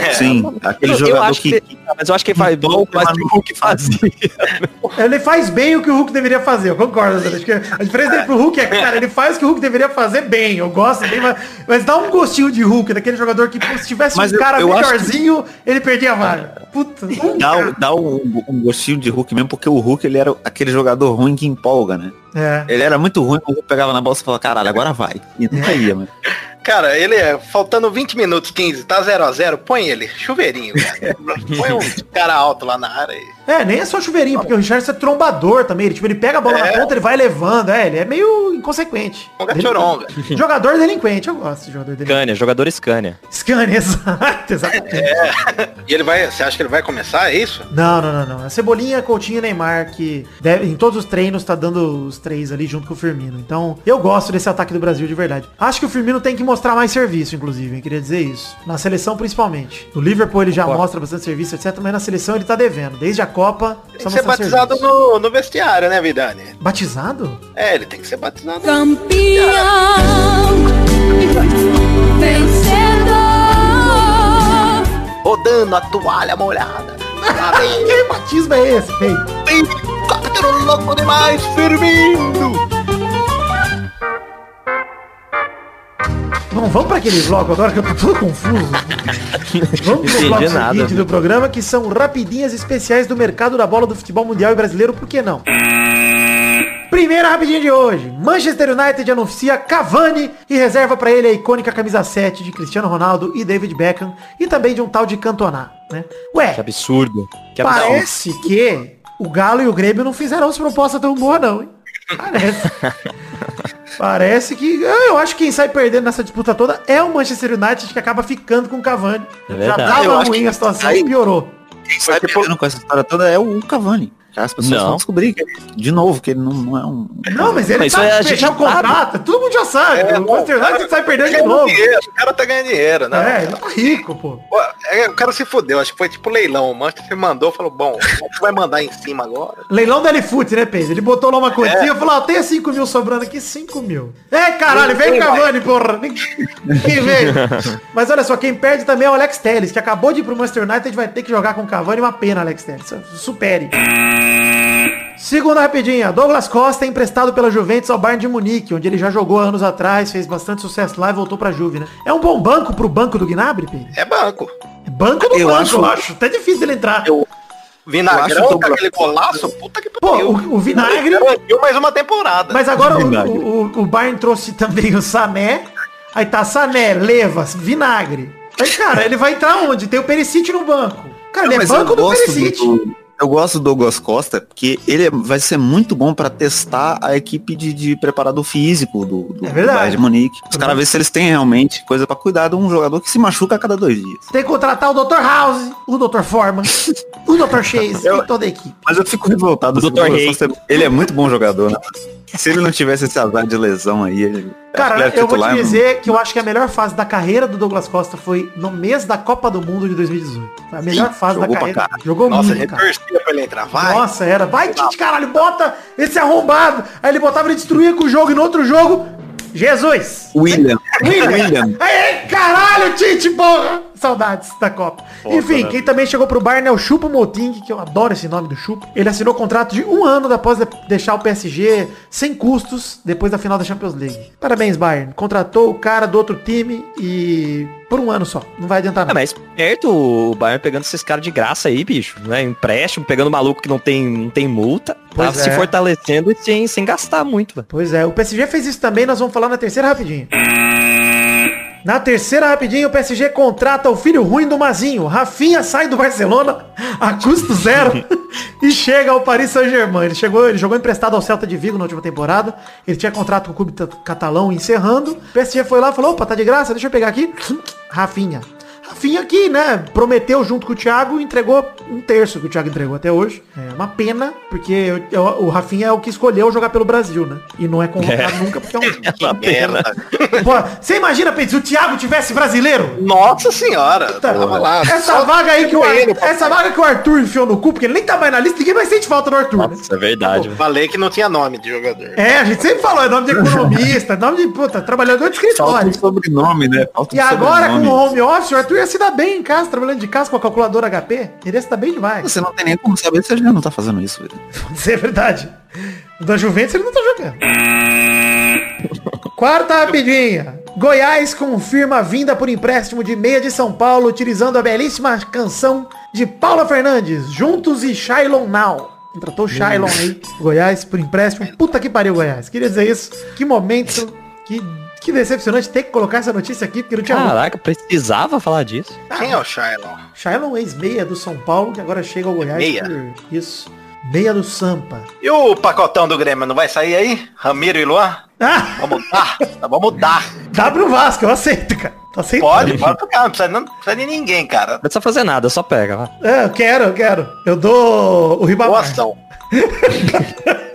Hulk? Sim, aquele Eu, eu jogador acho que... que, mas eu acho que ele faz bom, mas que o Hulk fazia. Ele faz bem o que o Hulk deveria fazer, eu concordo. Que a diferença dele pro Hulk é que, cara, ele faz o que o Hulk deveria fazer bem. Eu gosto bem, mas, mas dá um gostinho de Hulk, daquele jogador que, se tivesse Mas um eu- cara eu acho melhorzinho, ele perdia a vaga. Puta, não, Dá, um- dá um, um gostinho de Hulk mesmo, porque o Hulk ele era aquele jogador ruim que empolga, né? É. Ele era muito ruim, mas eu pegava na bolsa e falava, caralho, agora vai. E nunca ia, mano. Cara, ele é, faltando 20 minutos, 15, tá 0 a 0 põe ele, chuveirinho, cara. Põe um cara alto lá na área e... É, nem é só chuveirinho, porque o Richardson é trombador também. Ele, tipo, ele pega a bola na É. ponta, ele vai levando. É, ele é meio inconsequente. Choronga. Jogador delinquente, eu gosto de jogador delinquente. Scania, jogador Scania. Scania, exato, exatamente. E ele vai, você acha que ele vai começar, é isso? Não, não, não, não. É Cebolinha, Coutinho e Neymar, que deve- em todos os treinos tá dando os três ali junto com o Firmino. Então, eu gosto desse ataque do Brasil de verdade. Acho que o Firmino tem que mostrar mais serviço, inclusive, hein? queria dizer isso. Na seleção, principalmente. No Liverpool ele já Concordo. mostra bastante serviço, etc. Mas na seleção ele tá devendo. Desde a Copa, Tem só que ser batizado no, no vestiário, né, Vidani? Batizado? É, ele tem que ser batizado. Vencedor. Rodando a toalha molhada. que batismo é esse, feio? Capitão louco demais, Firmino! Bom, vamos para aquele bloco agora que eu tô todo confuso. Vamos pro bloco nada. seguinte do programa, que são rapidinhas especiais do mercado da bola do futebol mundial e brasileiro, por que não? Primeira rapidinha de hoje. Manchester United anuncia Cavani e reserva para ele a icônica camisa 7 de Cristiano Ronaldo e David Beckham e também de um tal de Cantona, né? Ué, Que absurdo. Que absurdo. parece que o Galo e o Grêmio não fizeram as propostas tão boas não, hein? Parece. Parece que. ah, Eu acho que quem sai perdendo nessa disputa toda é o Manchester United que acaba ficando com o Cavani. É Já tava ruim a situação aí- e piorou. Quem sai perdendo com essa história toda é o Cavani. As pessoas Não. vão descobrir que, de novo, que ele não, não é um... Não, mas ele Mas tá isso aí a de gente fechar o já sabe. contrato. Todo mundo já sabe. É, o Manchester cara, United sai perdendo de novo. dinheiro, o cara tá ganhando dinheiro, né? É, ele tá rico, pô. Pô, é, o cara se fudeu, acho que foi tipo leilão. O Manchester mandou, falou, bom, vai mandar em cima agora? Leilão da Elefute, né, Pedro? Ele botou lá uma quantia e falou, ó, tem 5 mil sobrando aqui, 5 mil. É, caralho, vem o. Cavani, porra. Ninguém veio. Mas olha só, quem perde também é o Alex Telles, que acabou de ir pro Manchester United, vai ter que jogar com o Cavani, uma pena, Alex Telles. Supere. Segunda rapidinha, Douglas Costa é emprestado pela Juventus ao Bayern de Munique, onde ele já jogou anos atrás, fez bastante sucesso lá e voltou pra Juve, né? É um bom banco pro banco do Gnabry, Pedro? É banco. É banco do Eu banco, acho- eu acho. Até difícil dele entrar. Eu- Vinagrão Eu acho com que o aquele golaço, puta que Pô, pariu. o, o Vinagre... Garantiu mais uma temporada. Mas agora o, Vinagre. o, o Bayern trouxe também o Sané. Aí tá Sané, Levas, Vinagre. Aí, cara, ele vai entrar onde? Tem o Perisic no banco. Cara, ele é banco eu do Perisic. do- Eu gosto do Douglas Costa, porque ele é- vai ser muito bom pra testar a equipe de, de preparador físico do, do, É verdade. do Bayern de Munique. Os caras ver se eles têm realmente coisa pra cuidar de um jogador que se machuca a cada dois dias. Tem que contratar o Dr. House, o Dr. Forman, o Dr. Chase Eu- e toda a equipe. Mas eu fico revoltado. O Dr. Costa, ele é muito bom jogador, né? Se ele não tivesse esse azar de lesão aí, ele... Cara, eu vou te dizer que eu acho que a melhor fase da carreira do Douglas Costa foi no mês da Copa do Mundo de 2018. Foi a melhor Ih, fase da carreira. Jogou Nossa, muito, ele cara. pra ele entrar. Vai. Nossa, era. Vai, Tite, caralho, bota esse arrombado. Aí ele botava ele destruía com o jogo e no outro jogo. Jesus! William. William! William. Aí, caralho, Tite, porra! Saudades da Copa. Enfim, quem também chegou pro Bayern é o Chupo Moting, que eu adoro esse nome do Chupo. Ele assinou contrato de um ano após de- deixar o PSG sem custos depois da final da Champions League. Parabéns, Bayern. Contratou o cara do outro time e por um ano só. Não vai adiantar É, nada. mas perto o Bayern pegando esses caras de graça aí, bicho, né? Empréstimo, pegando maluco que não tem, não tem multa. Pois tá se é. fortalecendo e sem, sem gastar muito, velho. Pois é, o PSG fez isso também, nós vamos falar na terceira rapidinho. Na terceira rapidinho, o PSG contrata o filho ruim do Mazinho. Rafinha sai do Barcelona a custo zero e chega ao Paris Saint-Germain. Ele chegou, ele jogou emprestado ao Celta de Vigo na última temporada. Ele tinha contrato com o clube ta- catalão encerrando. O PSG foi lá e falou, opa, tá de graça, deixa eu pegar aqui. Rafinha. Rafinha que, né, prometeu junto com o Thiago e entregou um terço que o Thiago entregou até hoje. É uma pena, porque o, o Rafinha é o que escolheu jogar pelo Brasil, né? E não é convocado nunca porque é um... É uma pena. Pô, você imagina, Pedro, se o Thiago tivesse brasileiro? Nossa senhora. Tava lá. essa Só vaga aí que o, ele, essa vaga que o Arthur enfiou no cu, porque ele nem tá mais na lista, ninguém vai sente falta do Arthur, né? Isso é verdade, velho. Falei que não tinha nome de jogador. É, a gente sempre falou, é nome de economista, nome de, puta, trabalhador de Falta escritório. um sobrenome, né? Falta um E agora com sobrenome. o home office, o Arthur ia se dar bem em casa, trabalhando de casa com a calculadora HP. Ele ia se dar bem demais. Você não tem nem como saber se ele não tá fazendo isso, velho. Isso é verdade. Da Juventus ele não tá jogando. Quarta rapidinha. Goiás confirma a vinda por empréstimo de meia de São Paulo, utilizando a belíssima canção de Paula Fernandes, Juntos e Shailon Now. Contratou o Shailon aí, Goiás, por empréstimo. Puta que pariu, Goiás. Queria dizer isso. Que momento, que, que decepcionante ter que colocar essa notícia aqui, porque não tinha... Caraca, precisava falar disso. Quem é o Shylon? Shailon, ex-meia do São Paulo, que agora chega ao Goiás. Meia. por Isso. Meia do Sampa. E o pacotão do Grêmio não vai sair aí? Ramiro e Luan? Ah, Vamos dar? Tá, vamos dar. dá pro Vasco, eu aceito, cara. Tô aceitando. Pode, pode tocar. Não precisa, não precisa de ninguém, cara. Não precisa fazer nada, só pega. Vai. É, eu quero, eu quero. Eu dou o Boa Ribamar. ação.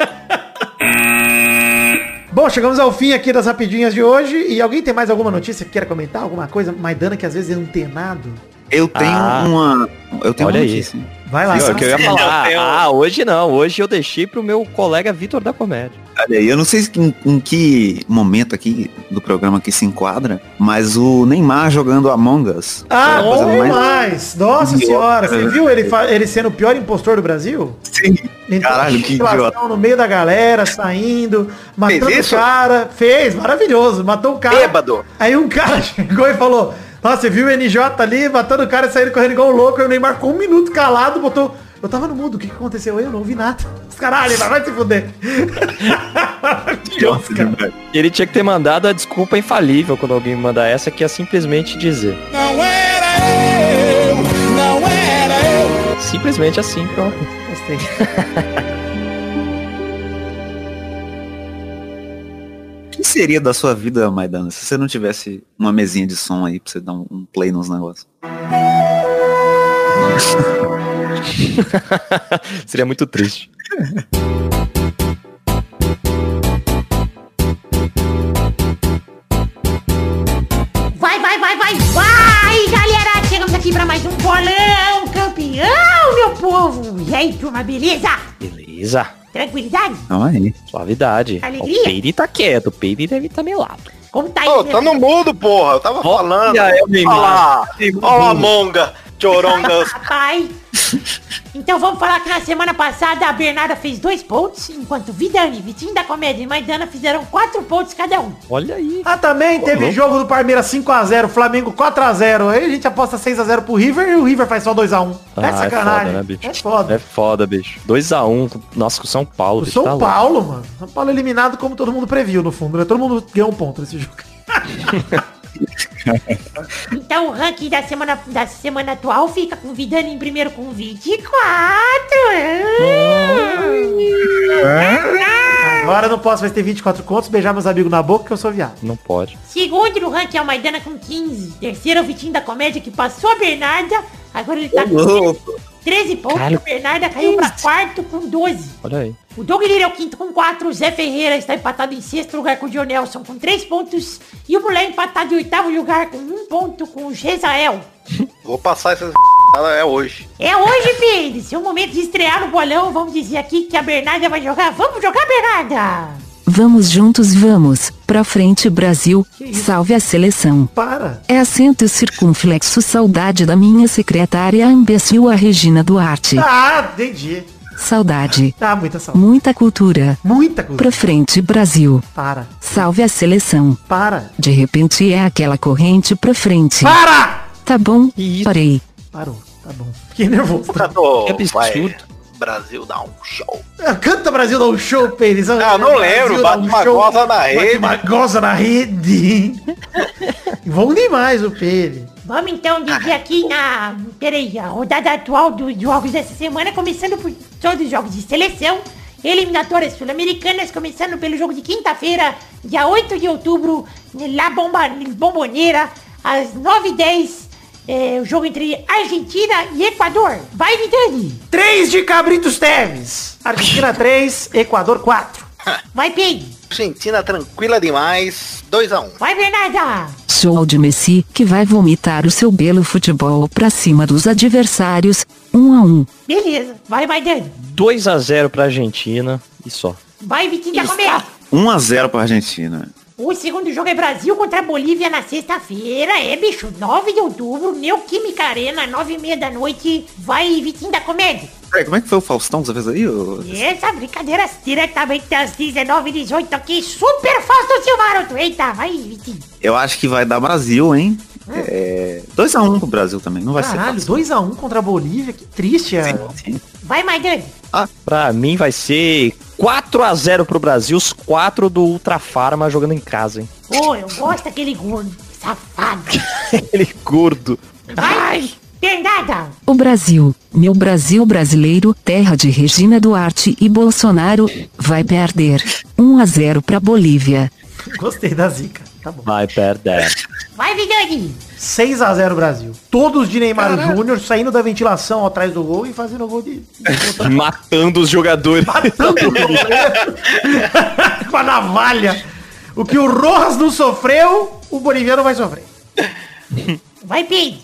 Bom, chegamos ao fim aqui das rapidinhas de hoje. E alguém tem mais alguma notícia que queira comentar? Alguma coisa? Maidana que às vezes é antenado. Eu tenho Ah. uma. Eu tenho Olha uma aí. Vai lá. Sim, é o que eu ia falar. Ah, hoje não. Hoje eu deixei pro meu colega Vitor da Comédia. Olha aí, eu não sei em, em que momento aqui do programa que se enquadra, mas o Neymar jogando Among Us. Ah, Tá bom fazendo mais- demais. Nossa Idiota. senhora. Você viu ele, ele sendo o pior impostor do Brasil? Sim. Entrou Caralho, em que idiota. no meio da galera, saindo, matando o cara. Fez, maravilhoso. Matou o cara. Bêbado. Aí um cara chegou e falou, nossa, você viu o NJ ali, matando o cara e saindo correndo igual um louco. Aí o Neymar ficou um minuto calado, botou... Eu tava no mundo, o que, que aconteceu? Eu não ouvi nada. Os caralho, vai vai se fuder. Maravilhoso, cara. E ele tinha que ter mandado a desculpa infalível quando alguém me mandar essa, que é simplesmente dizer. Não era eu! Não era eu! Simplesmente assim, pronto. Gostei. seria da sua vida, Maidana, se você não tivesse uma mesinha de som aí pra você dar um, um play nos negócios? Seria muito triste. Vai, vai, vai, vai, vai, galera! Chegamos aqui pra mais um bolão campeão, meu povo! E aí, turma, beleza? Beleza. Tranquilidade? Não aí. Suavidade. Alegria. O Peide tá quieto. O Peide deve estar tá melado. Como tá aí? Ô, meu- tá no mudo, porra. Eu tava falando. é o Olha lá. Olha a monga. Chorongas. Rapaz. Então vamos falar que na semana passada a Bernarda fez dois pontos, enquanto Vidani, Vitinho da Comédia e Maidana fizeram quatro pontos cada um. Olha aí. Ah, também teve jogo do Palmeiras 5x0, Flamengo 4x0. Aí a gente aposta 6x0 pro River e o River faz só 2x1. Ah, é sacanagem. É foda, né, bicho? É foda. É foda, bicho. 2x1. Nossa, com o São Paulo. O bicho, São tá louco. Paulo, mano. São Paulo eliminado como todo mundo previu, no fundo, né? Todo mundo ganhou um ponto nesse jogo. Então o ranking da semana, da semana atual fica com Vidani em primeiro com 24. Agora eu não posso mais ter 24 contos, beijar meus amigos na boca que eu sou viado. Não pode. Segundo no ranking é o Maidana com 15. Terceiro é o Vitinho da Comédia que passou a Bernarda. Agora ele tá com 13 pontos. Caralho. A Bernarda caiu pra quarto com 12. Olha aí. O Doug Lira é o quinto com 4, o Zé Ferreira está empatado em sexto lugar com o Dionelson com 3 pontos e o Mulher empatado em oitavo lugar com 1 ponto com o Gesael. Vou passar essas é hoje. É hoje, Pedro, seu momento de estrear no bolão, vamos dizer aqui que a Bernarda vai jogar. Vamos jogar, Bernarda! Vamos juntos, vamos. Pra frente, Brasil. Salve a seleção. Para. É acento circunflexo saudade da minha secretária imbecil a Regina Duarte. Ah, entendi. Saudade. Ah, muita saúde. Muita cultura. Muita coisa. Pra frente, Brasil. Para. Salve a seleção. Para. De repente é aquela corrente pra frente. Para! Tá bom? Isso. Parei. Parou. Tá bom. Fiquei nervoso. Cantor, Que absurdo. Brasil dá um show. Ah, Canta Brasil dá um show, Pérez. Ah, não lembro, bate uma goza na Bate rede. uma goza na rede. Bom demais o Pérez. Vamos então dizer aqui na. Peraí, a rodada atual dos jogos dessa semana, começando por todos os jogos de seleção. Eliminatórias sul-americanas, começando pelo jogo de quinta-feira, dia 8 de outubro, La Bomba, Bomboneira, às 9h10. É, o jogo entre Argentina e Equador. Vai, Vidani! 3 de Cabritos Teves. Argentina 3, Equador 4. Vai, Pedro! Argentina tranquila demais. 2x1. Vai, Bernarda! Show de Messi, que vai vomitar o seu belo futebol pra cima dos adversários. Um a um. Beleza. Vai, Maidani! 2x0 pra Argentina e só. Vai, Vitinho da Comédia! 1x0 pra Argentina. O segundo jogo é Brasil contra Bolívia na sexta-feira. É, bicho, 9 de outubro, Neoquímica Arena, 9 e meia da noite. Vai, Vitinho da Comédia. Peraí, como é que foi o Faustão que você fez aí? ô? Essa brincadeira diretamente das 19 e 18 aqui, Super Fausto Silvaroto. Eita, vai, Vitinho. Eu acho que vai dar Brasil, hein? É, 2x1 um pro Brasil também, não vai Caralho, ser fácil. 2x1 contra a Bolívia, que triste, é. Vai, Maidani. Pra mim vai ser 4x0 pro Brasil, os 4 do Ultra Farma jogando em casa, hein? Ô, eu gosto daquele gordo. Safado. Aquele gordo. Vai, Bernarda. O Brasil, meu Brasil brasileiro, terra de Regina Duarte e Bolsonaro, vai perder. 1 a 0 pra Bolívia. Gostei da zica. Tá bom. Vai perder. Vai, Vidani. 6x0 Brasil. Todos de Neymar Júnior saindo da ventilação atrás do gol e fazendo o gol de. Matando os jogadores. Matando. Com a navalha. O que o Rojas não sofreu, o boliviano vai sofrer. Vai, Pedro.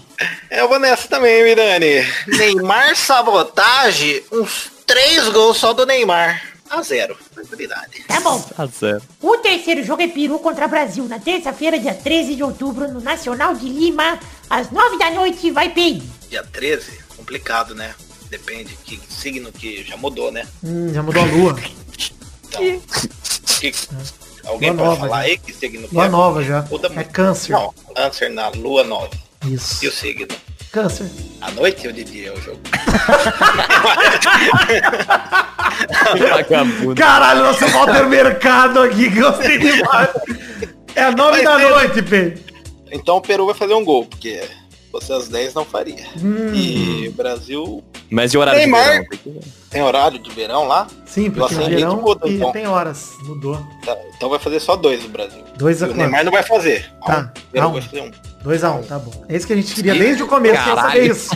Eu vou nessa também, Mirani. Neymar sabotagem, uns três gols só do Neymar. A zero. Tranquilidade. Tá bom. Tá zero. O terceiro jogo é Peru contra Brasil, na terça-feira, dia 13 de outubro, no Nacional de Lima, às 9 da noite. Vai, Pedro. Dia 13, complicado, né? Depende que signo que já mudou, né? Hum, já mudou a lua. Então, que- alguém Lua pode nova, falar já. aí que signo que Lua é? nova já. Muda É câncer. Não, câncer na lua nova. Isso. E o signo? Câncer. À noite ou de dia é o jogo? Vagabundo. Caralho, nosso Walter Mercado aqui, gostei demais. É a 9 Mas da tem- noite, Pedro. Então o Peru vai fazer um gol, porque você às 10 não faria. Hum. E Brasil Mas e o horário Neymar. de verão? Tem que ver. tem horário de verão lá? Sim, porque Eu no verão muda, e então. tem horas. Mudou. Tá, então vai fazer só dois do Brasil. 2 E a o 4. Neymar não vai fazer. Tá. O Peru Ah, vai fazer um. 2 a 1 tá bom. É isso que a gente queria desde o começo, quer saber isso.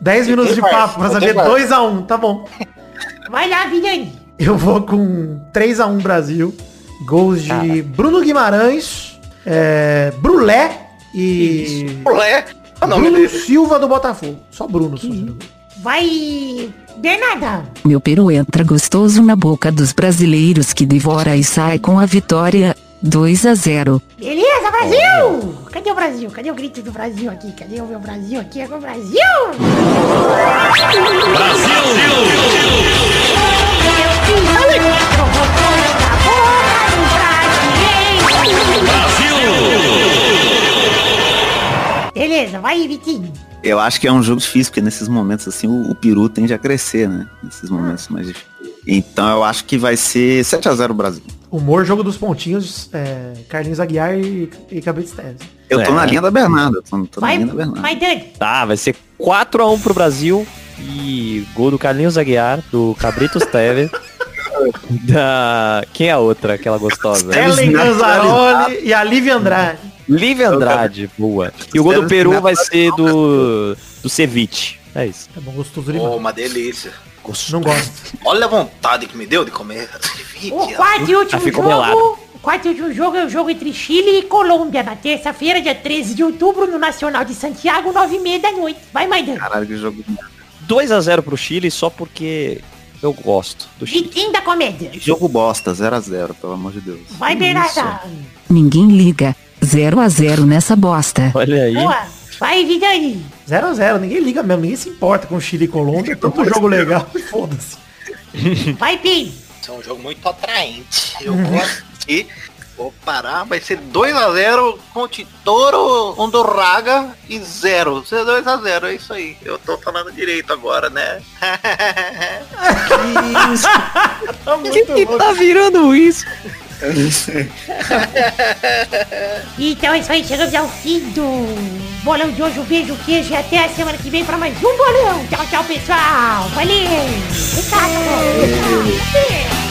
10 minutos de papo pra saber mais. 2 a 1 tá bom. Vai lá, Vidani. Eu vou com 3 a 1 Brasil. Gols de Bruno Guimarães, é, Brulé e Olé! O nome Bruno. Silva do Botafogo. Só Bruno. Só Vai, Bernarda. Meu peru entra gostoso na boca dos brasileiros que devora e sai com a vitória. 2 a 0. Beleza, Brasil! Cadê o Brasil? Cadê o grito do Brasil aqui? Cadê o meu Brasil aqui? É o Brasil! Beleza, vai, Vitinho. Eu acho que é um jogo difícil, porque nesses momentos assim o, o peru tende a crescer, né? Nesses momentos mais difíceis. Então eu acho que vai ser 7x0 Brasil. Humor, jogo dos pontinhos, é, Carlinhos Aguiar e, e Cabrito Teves. Eu tô É. na linha da Bernarda. Tô, tô na Vai, linha da Bernarda. vai, Dani. Tá, vai ser 4x1 pro Brasil. E gol do Carlinhos Aguiar, do Cabritos Teve. da. Quem é a outra, aquela gostosa? Ellen Ganzaroli e a Lívia Andrade. Lívia Andrade, boa. E o gol do Peru vai ser do. do Ceviche. É isso. É bom, gostoso Oh, demais. uma delícia. Não gosto. Olha a vontade que me deu de comer. O quarto e último ficou jogo. melado. O quarto e último jogo é o jogo entre Chile e Colômbia, na terça-feira, dia 13 de outubro, no Nacional de Santiago, 9h30 da noite. Vai, Maidan. Caralho, que jogo. 2x0 pro Chile só porque eu gosto do Chile. Vitinho da comédia. Jogo bosta, 0x0, pelo amor de Deus. Vai, Bernarda. Ninguém liga. 0 a 0 nessa bosta. Olha aí. Boa. Vai, Vidani. 0x0, ninguém liga mesmo, ninguém se importa com Chile e Colômbia. É tanto jogo legal, foda-se. Vai, Pim. Isso é um jogo muito atraente. Eu gosto de. Vou parar, vai ser 2x0 com Titoro, Undurraga e 0. 2x0, é isso aí. Eu tô falando direito agora, né? Tá muito bom. tá virando isso? Então é isso aí, chegamos ao fim do bolão de hoje. Um beijo, queijo e até a semana que vem para mais um bolão. Tchau, tchau, pessoal. Valeu. Tchau.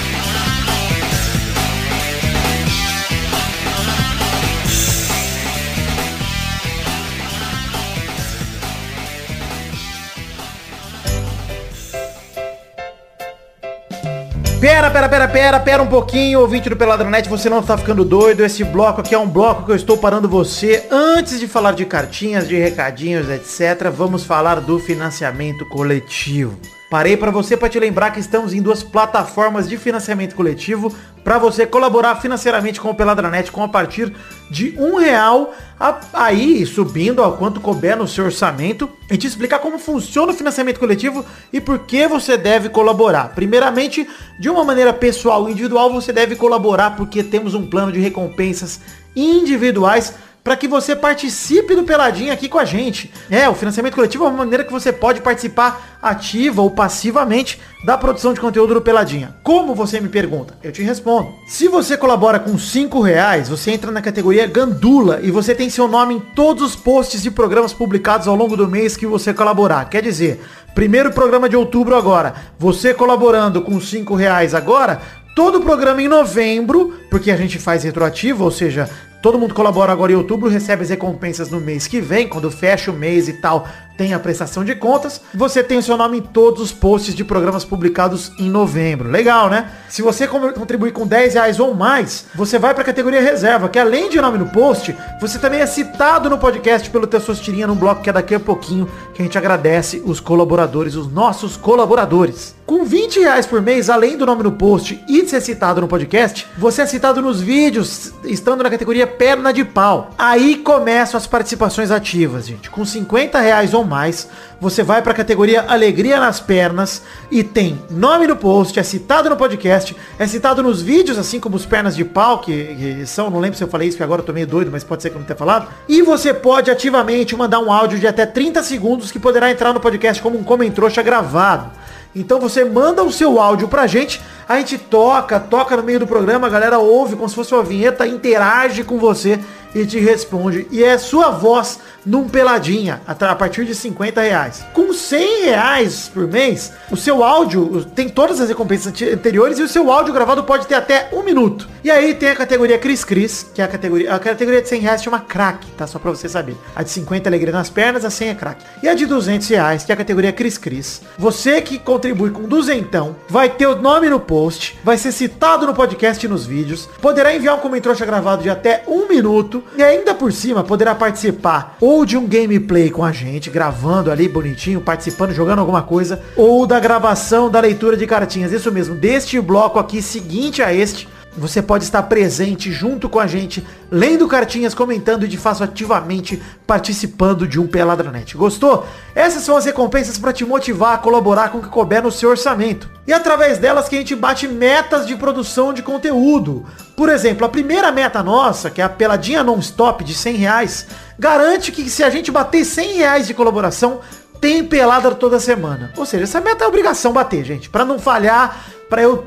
Pera, pera, pera, pera, pera um pouquinho, ouvinte do Peladranet, você não tá ficando doido. Esse bloco aqui é um bloco que eu estou parando você. Antes de falar de cartinhas, de recadinhos, etc., vamos falar do financiamento coletivo. Parei para você para te lembrar que estamos em duas plataformas de financiamento coletivo para você colaborar financeiramente com o Peladranet com a partir de um real a- aí subindo ao quanto couber no seu orçamento e te explicar como funciona o financiamento coletivo e por que você deve colaborar. Primeiramente, de uma maneira pessoal e individual, você deve colaborar porque temos um plano de recompensas individuais para que você participe do Peladinha aqui com a gente. É, o financiamento coletivo é uma maneira que você pode participar ativa ou passivamente da produção de conteúdo do Peladinha. Como você me pergunta? Eu te respondo. Se você colabora com 5 reais, você entra na categoria Gandula e você tem seu nome em todos os posts de programas publicados ao longo do mês que você colaborar. Quer dizer, primeiro programa de outubro agora, você colaborando com 5 reais agora, todo o programa em novembro, porque a gente faz retroativo, ou seja, todo mundo colabora agora em outubro, recebe as recompensas no mês que vem, quando fecha o mês e tal, tem a prestação de contas. Você tem o seu nome em todos os posts de programas publicados em novembro. Legal, né? Se você contribuir com 10 reais ou mais, você vai para a categoria reserva, que além de nome no post, você também é citado no podcast pelo Testostirinha num bloco que é daqui a pouquinho, que a gente agradece os colaboradores, os nossos colaboradores. Com 20 reais por mês, além do nome no post e ser citado no podcast, você é citado nos vídeos, estando na categoria perna de pau. Aí começam as participações ativas, gente. Com 50 reais ou mais, você vai para a categoria Alegria nas Pernas e tem nome no post, é citado no podcast, é citado nos vídeos, assim como os pernas de pau, que, que são, não lembro se eu falei isso, que agora eu tô meio doido, mas pode ser que eu não tenha falado. E você pode ativamente mandar um áudio de até 30 segundos que poderá entrar no podcast como um comentrouxa gravado. Então você manda o seu áudio pra gente, a gente toca, toca no meio do programa, a galera ouve como se fosse uma vinheta, interage com você e te responde. E é sua voz num peladinha, a partir de 50 reais. Com 100 reais por mês, o seu áudio tem todas as recompensas ante- anteriores e o seu áudio gravado pode ter até um minuto. E aí tem a categoria Cris Cris, que é a categoria, a categoria de 100 reais chama crack, tá? Só pra você saber. A de 50 é alegria nas pernas, a 100 é crack. E a de 200 reais, que é a categoria Cris Cris. Você que contribui com duzentão, vai ter o nome no post, vai ser citado no podcast e nos vídeos, poderá enviar um comentário gravado de até um minuto e ainda por cima poderá participar ou de um gameplay com a gente, gravando ali bonitinho, participando, jogando alguma coisa, ou da gravação da leitura de cartinhas. Isso mesmo, deste bloco aqui seguinte a este, você pode estar presente junto com a gente, lendo cartinhas, comentando e de fato ativamente participando de um Peladranet. Gostou? Essas são as recompensas para te motivar a colaborar com o que couber no seu orçamento. E através delas que a gente bate metas de produção de conteúdo. Por exemplo, a primeira meta nossa, que é a peladinha non-stop de 100 reais, garante que se a gente bater 100 reais de colaboração, tem pelada toda semana. Ou seja, essa meta é obrigação bater, gente. Para não falhar, para eu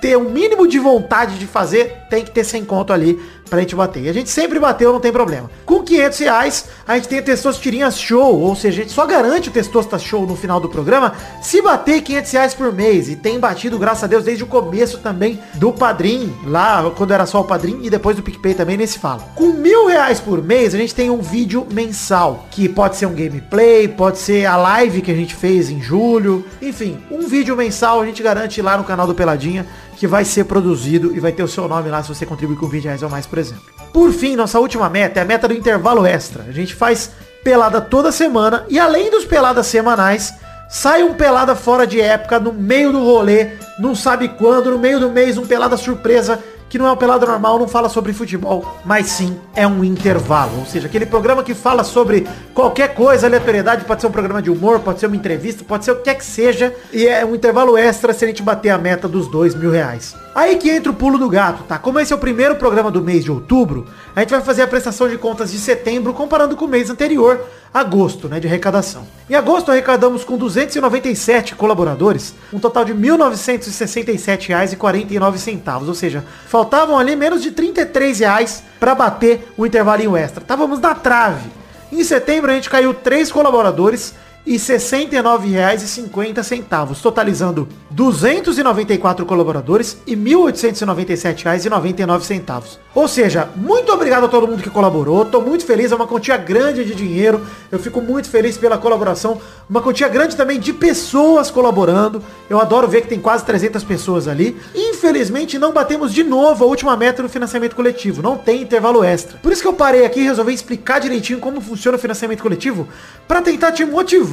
ter o mínimo de vontade de fazer, tem que ter 100 conto ali pra gente bater. E a gente sempre bateu, não tem problema. Com 500 reais, a gente tem a Testosterinhas Show, ou seja, a gente só garante o Testosta Show no final do programa se bater 500 reais por mês. E tem batido, graças a Deus, desde o começo também do Padrim, lá quando era só o Padrim, e depois do PicPay também nesse fala. Com mil reais por mês, a gente tem um vídeo mensal, que pode ser um gameplay, pode ser a live que a gente fez em julho, enfim, um vídeo mensal a gente garante lá no canal do Peladinha, que vai ser produzido e vai ter o seu nome lá se você contribuir com 20 reais ou mais, por exemplo. Por fim, nossa última meta é a meta do intervalo extra. A gente faz pelada toda semana e além dos peladas semanais, sai um pelada fora de época, no meio do rolê, não sabe quando, no meio do mês, um pelada surpresa que não é um pelado normal, não fala sobre futebol, mas sim é um intervalo. Ou seja, aquele programa que fala sobre qualquer coisa, aleatoriedade, pode ser um programa de humor, pode ser uma entrevista, pode ser o que quer que seja, e é um intervalo extra se a gente bater a meta dos dois mil reais. Aí que entra o pulo do gato, tá? Como esse é o primeiro programa do mês de outubro, a gente vai fazer a prestação de contas de setembro comparando com o mês anterior, agosto, né, de arrecadação. Em agosto arrecadamos com 297 colaboradores, um total de R$ 1.967,49, ou seja, faltavam ali menos de 33 reais para bater o intervalinho extra. Estávamos na trave. Em setembro a gente caiu três colaboradores e R$ 69,50, totalizando 294 colaboradores e R$ 1.897,99. Ou seja, muito obrigado a todo mundo que colaborou, tô muito feliz, é uma quantia grande de dinheiro, eu fico muito feliz pela colaboração, uma quantia grande também de pessoas colaborando, eu adoro ver que tem quase 300 pessoas ali, Infelizmente não batemos de novo a última meta no financiamento coletivo, não tem intervalo extra. Por isso que eu parei aqui e resolvi explicar direitinho como funciona o financiamento coletivo para tentar te motivar,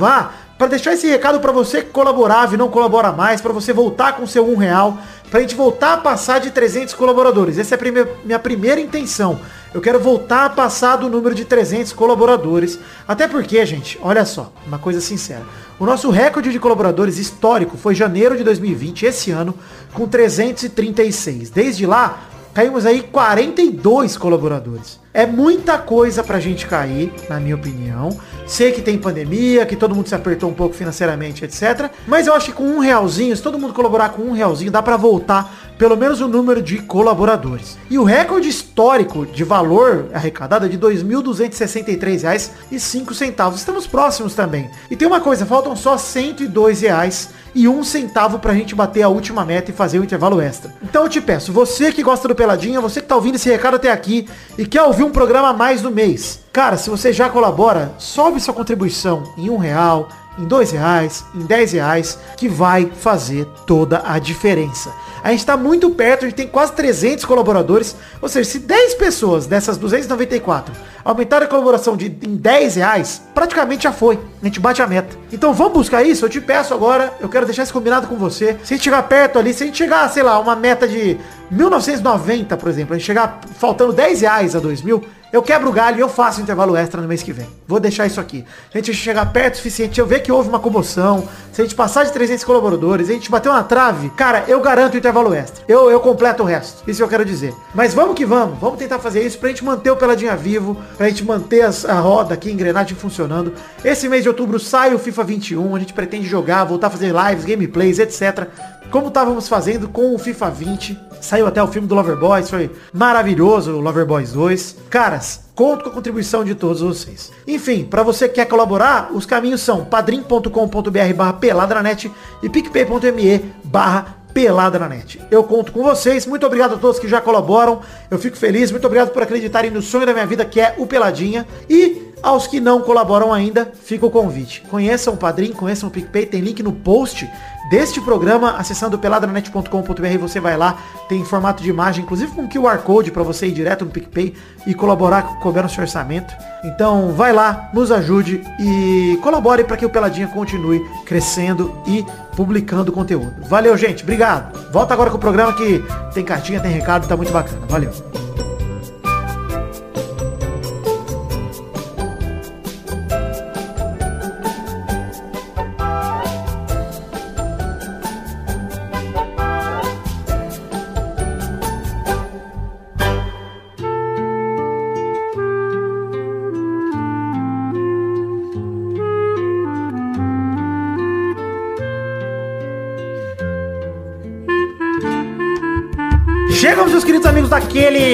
para deixar esse recado para você que colaborava e não colabora mais, para você voltar com seu um real, pra gente voltar a passar de 300 colaboradores. Essa é a prime minha primeira intenção. Eu quero voltar a passar do número de 300 colaboradores. Até porque, gente, olha só, uma coisa sincera. O nosso recorde de colaboradores histórico foi janeiro de 2020, esse ano, com 336. Desde lá, caímos aí 42 colaboradores. É muita coisa pra gente cair, na minha opinião. Sei que tem pandemia, que todo mundo se apertou um pouco financeiramente, etc. Mas eu acho que com um realzinho, se todo mundo colaborar com um realzinho, dá pra voltar pelo menos o número de colaboradores. E o recorde histórico de valor arrecadado é de R$ 2.263,05. Estamos próximos também. E tem uma coisa, faltam só 102 reais e um centavo pra gente bater a última meta e fazer o intervalo extra. Então eu te peço, você que gosta do Peladinha, você que tá ouvindo esse recado até aqui e quer ouvir um programa a mais no mês. Cara, se você já colabora, sobe sua contribuição em um real, em dois reais, em dez reais, que vai fazer toda a diferença. A gente está muito perto, a gente tem quase 300 colaboradores. Ou seja, se 10 pessoas dessas 294 aumentarem a colaboração de, em 10 reais, praticamente já foi. A gente bate a meta. Então vamos buscar isso? Eu te peço agora, eu quero deixar isso combinado com você. Se a gente chegar perto ali, se a gente chegar, sei lá, uma meta de 1990, por exemplo, a gente chegar faltando 10 reais a 2 mil, eu quebro o galho e eu faço intervalo extra no mês que vem. Vou deixar isso aqui. A gente chegar perto o suficiente, eu ver que houve uma comoção, se a gente passar de 300 colaboradores, a gente bater uma trave, cara, eu garanto o intervalo extra. Eu, eu completo o resto. Isso eu quero dizer. Mas vamos que vamos. Vamos tentar fazer isso pra gente manter o Peladinha vivo, pra gente manter as, a roda aqui, engrenagem funcionando. Esse mês de outubro sai o FIFA 21, a gente pretende jogar, voltar a fazer lives, gameplays, etc como estávamos fazendo com o FIFA 20. Saiu até o filme do Loverboys, foi maravilhoso o Loverboys 2. Caras, conto com a contribuição de todos vocês. Enfim, para você que quer colaborar, os caminhos são padrim.com.br barra peladranet e picpay.me barra pelada na net. Eu conto com vocês. Muito obrigado a todos que já colaboram. Eu fico feliz. Muito obrigado por acreditarem no sonho da minha vida, que é o Peladinha. E aos que não colaboram ainda, fica o convite. Conheçam o Padrim, conheçam o PicPay, tem link no post deste programa, acessando peladranet.com.br, você vai lá, tem formato de imagem, inclusive com QR Code para você ir direto no PicPay e colaborar com o seu orçamento. Então vai lá, nos ajude e colabore para que o Peladinha continue crescendo e publicando conteúdo. Valeu, gente. Obrigado. Volta agora com o programa que tem cartinha, tem recado, tá muito bacana. Valeu.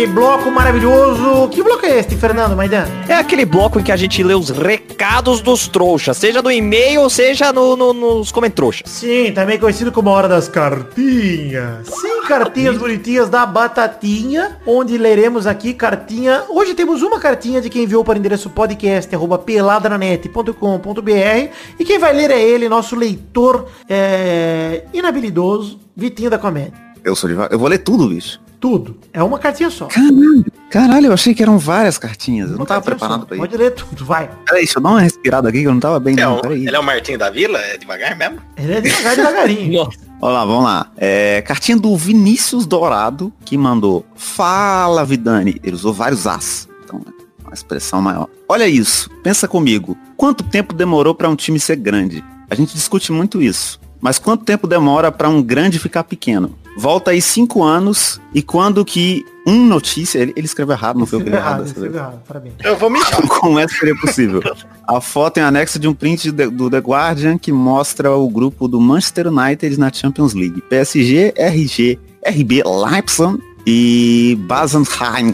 Bloco maravilhoso. Que bloco é este, Fernando Maidan? É aquele bloco em que a gente lê os recados dos trouxas, seja no e-mail ou seja no, no, nos comentários. Sim, também conhecido como a hora das cartinhas. Sim, cartinhas bonitinhas da Batatinha, onde leremos aqui cartinha. Hoje temos uma cartinha de quem enviou para o endereço podcast arroba peladranet.com.br e quem vai ler é ele, nosso leitor é, inabilidoso, Vitinho da Comédia. Eu sou devagar. Eu vou ler tudo, bicho. Tudo. É uma cartinha só. Caralho, caralho, eu achei que eram várias cartinhas. Eu não tava preparado só. pra isso. Pode ler tudo, vai. Peraí, deixa eu dar uma respirada aqui que eu não tava bem. É não, peraí. ele é o Martim da Vila? É devagar mesmo? Ele é devagar, devagarinho. Olha lá, vamos lá. É, cartinha do Vinícius Dourado, que mandou Fala, Vidani. Ele usou vários as. Então, uma expressão maior. Olha isso. Pensa comigo. Quanto tempo demorou pra um time ser grande? A gente discute muito isso. Mas quanto tempo demora pra um grande ficar pequeno? Volta aí cinco anos e quando que um notícia... Ele, ele escreveu errado, não foi que Escreveu errado. errado, parabéns. Eu vou mijar. Como é que seria possível? A foto em anexo de um print de- do The Guardian que mostra o grupo do Manchester United na Champions League. PSG, RG, RB Leipzig e Basenheim.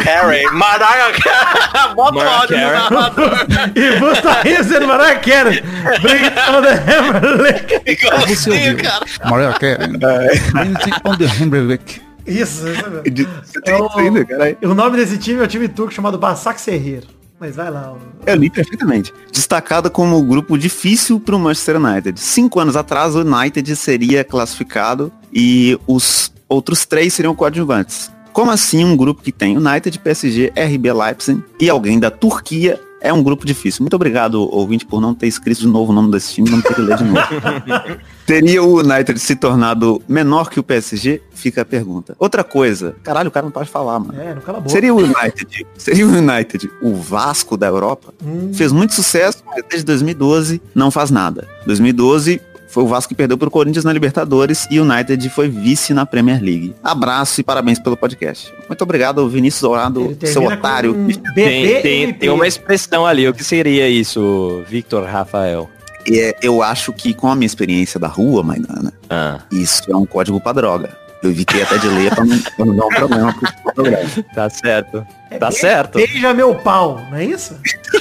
Harry, Maraca, bota o Mariah áudio no Carey. narrador. E rindo, Mariah Carey. Obrigado, Hammerle. Igualzinho, cara. Mariah Carey. Music on the Hammerwick. Isso, isso mesmo. Você É tem isso ainda, caralho? o nome desse time é o time turco chamado Basak Serrir. Mas vai lá. o- Eu li perfeitamente. Destacada como um grupo difícil para o Manchester United. Cinco anos atrás, o United seria classificado e os outros três seriam coadjuvantes. Como assim um grupo que tem United, PSG, RB Leipzig e alguém da Turquia é um grupo difícil. Muito obrigado, ouvinte, por não ter escrito de novo o nome desse time, não ter que ler de novo. Teria o United se tornado menor que o PSG? Fica a pergunta. Outra coisa, caralho, o cara não pode falar, mano. É, não cala a boca. Seria o United, seria o United o Vasco da Europa? Hum. Fez muito sucesso, mas desde 2012 não faz nada. 2012 foi o Vasco que perdeu pro Corinthians na Libertadores e o United foi vice na Premier League. Abraço e parabéns pelo podcast. Muito obrigado, Vinícius Dourado, seu otário. um Tem, tem, tem uma expressão ali. O que seria isso, Victor Rafael? É, eu acho que com a minha experiência da rua, Maidana, Ah, isso é um código pra droga. Eu evitei até de ler pra não, pra não dar um problema pro programa. tá certo. É Tá beijo- certo. Beija meu pau, não é isso?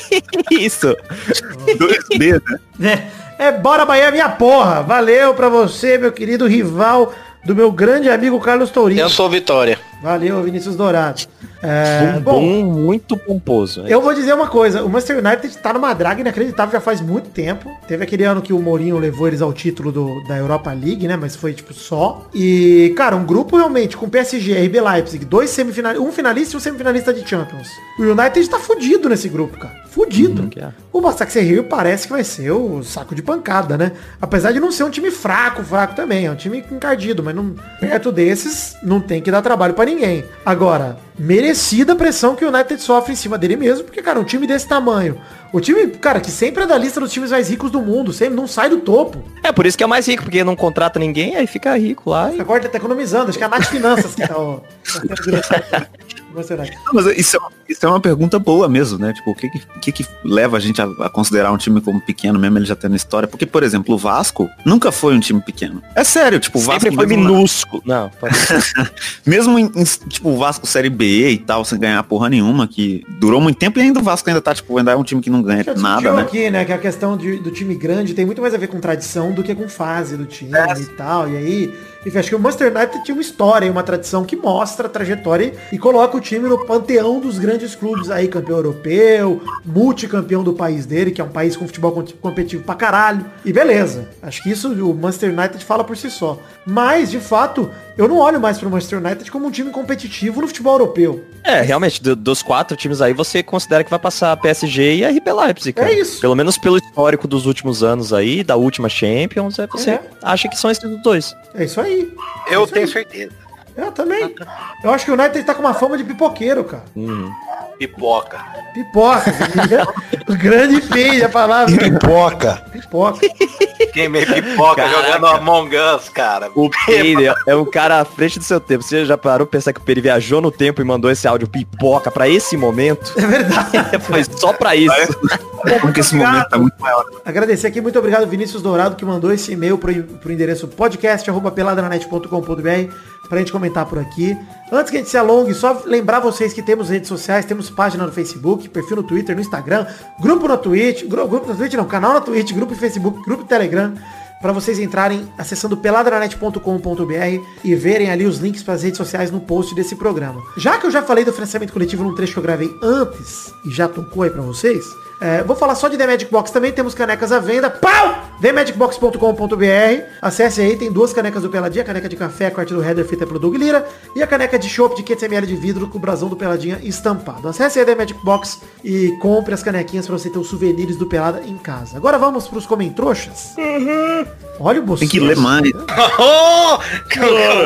Isso. Dois dedos, né? É, é bora Bahia, minha porra. Valeu pra você, meu querido rival do meu grande amigo Carlos Tourinho. Eu sou Vitória. Valeu, Vinícius Dourado. É, Um bom, bom, muito pomposo. eu vou dizer uma coisa. O Manchester United tá numa draga inacreditável já faz muito tempo. Teve aquele ano que o Mourinho levou eles ao título do- da Europa League, né? Mas foi, tipo, só. E, cara, um grupo realmente com PSG, RB Leipzig, dois semifinalistas, um finalista e um semifinalista de Champions. O United tá fudido nesse grupo, cara. Fudido. que é. O Basaksehir Rio parece que vai ser o saco de pancada, né? Apesar de não ser um time fraco, fraco também. É um time encardido, mas não, perto desses não tem que dar trabalho pra ninguém. Agora, merecida a pressão que o United sofre em cima dele mesmo, porque, cara, um time desse tamanho. O time, cara, que sempre é da lista dos times mais ricos do mundo, sempre não sai do topo. É por isso que é mais rico, porque não contrata ninguém, aí fica rico lá. E... Agora tá economizando, acho que é a Nath Finanças que tá, ó. Não, Mas isso é, uma, isso é uma pergunta boa mesmo, né? Tipo, o que que, que, leva a gente a, a considerar um time como pequeno, mesmo ele já tendo história? Porque, por exemplo, o Vasco nunca foi um time pequeno. É sério, tipo, o Vasco Sempre foi na- minúsculo. Não, pode- Mesmo em, em, tipo, o Vasco Série B e tal, sem ganhar porra nenhuma, que durou muito tempo e ainda o Vasco ainda tá, tipo, ainda é um time que não ganha Já nada, né? aqui, né, que a questão de- do time grande tem muito mais a ver com tradição do que com fase do time É. e tal. E aí, enfim, acho que o Manchester United tinha uma história e uma tradição que mostra a trajetória e coloca o time no panteão dos grandes clubes aí, campeão europeu, multicampeão do país dele, que é um país com futebol com- competitivo pra caralho. E beleza. Acho que isso o Manchester United fala por si só. Mas, de fato, eu não olho mais pro Manchester United como um time competitivo no futebol europeu. É, realmente, do- dos quatro times aí, você considera que vai passar PSG e RB Leipzig, cara. É isso. Pelo menos pelo histórico dos últimos anos aí, da última Champions, é, você É. acha que são esses dois. É isso aí. Eu isso tenho aí. certeza. Eu também. Eu acho que o United tá com uma fama de pipoqueiro, cara. Pipoca. Pipoca. o grande feio a palavra. Pipoca. Pipoca. Queimei pipoca Caraca. jogando Among Us, cara. O Peire é um cara à frente do seu tempo. Você já parou pra pensar que o Peire viajou no tempo e mandou esse áudio pipoca pra esse momento? É verdade. Foi só pra isso. Porque esse momento tá muito maior. Agradecer aqui, muito obrigado, Vinícius Dourado, que mandou esse e-mail pro, pro endereço podcast.peladranet.com.br pra gente comentar por aqui. Antes que a gente se alongue, só lembrar vocês que temos redes sociais, temos página no Facebook, perfil no Twitter, no Instagram, grupo na Twitch, gru- grupo na Twitch não, canal na Twitch, grupo no Facebook, grupo no Telegram, para vocês entrarem acessando peladranet.com.br e verem ali os links para as redes sociais no post desse programa. Já que eu já falei do financiamento coletivo num trecho que eu gravei antes e já tocou aí para vocês, é, vou falar só de The Magic Box também, temos canecas à venda. Pau! TheMagicBox.com.br Acesse aí, tem duas canecas do Peladinha, a caneca de café, a corte do header feita pelo Doug Lira e a caneca de chopp de 500ml de vidro com o brasão do Peladinha estampado. Acesse aí The Magic Box e compre as canequinhas para você ter os souvenirs do Pelada em casa. Agora vamos pros comentroxas. Olha o bolso. Tem que ler mais. Oh!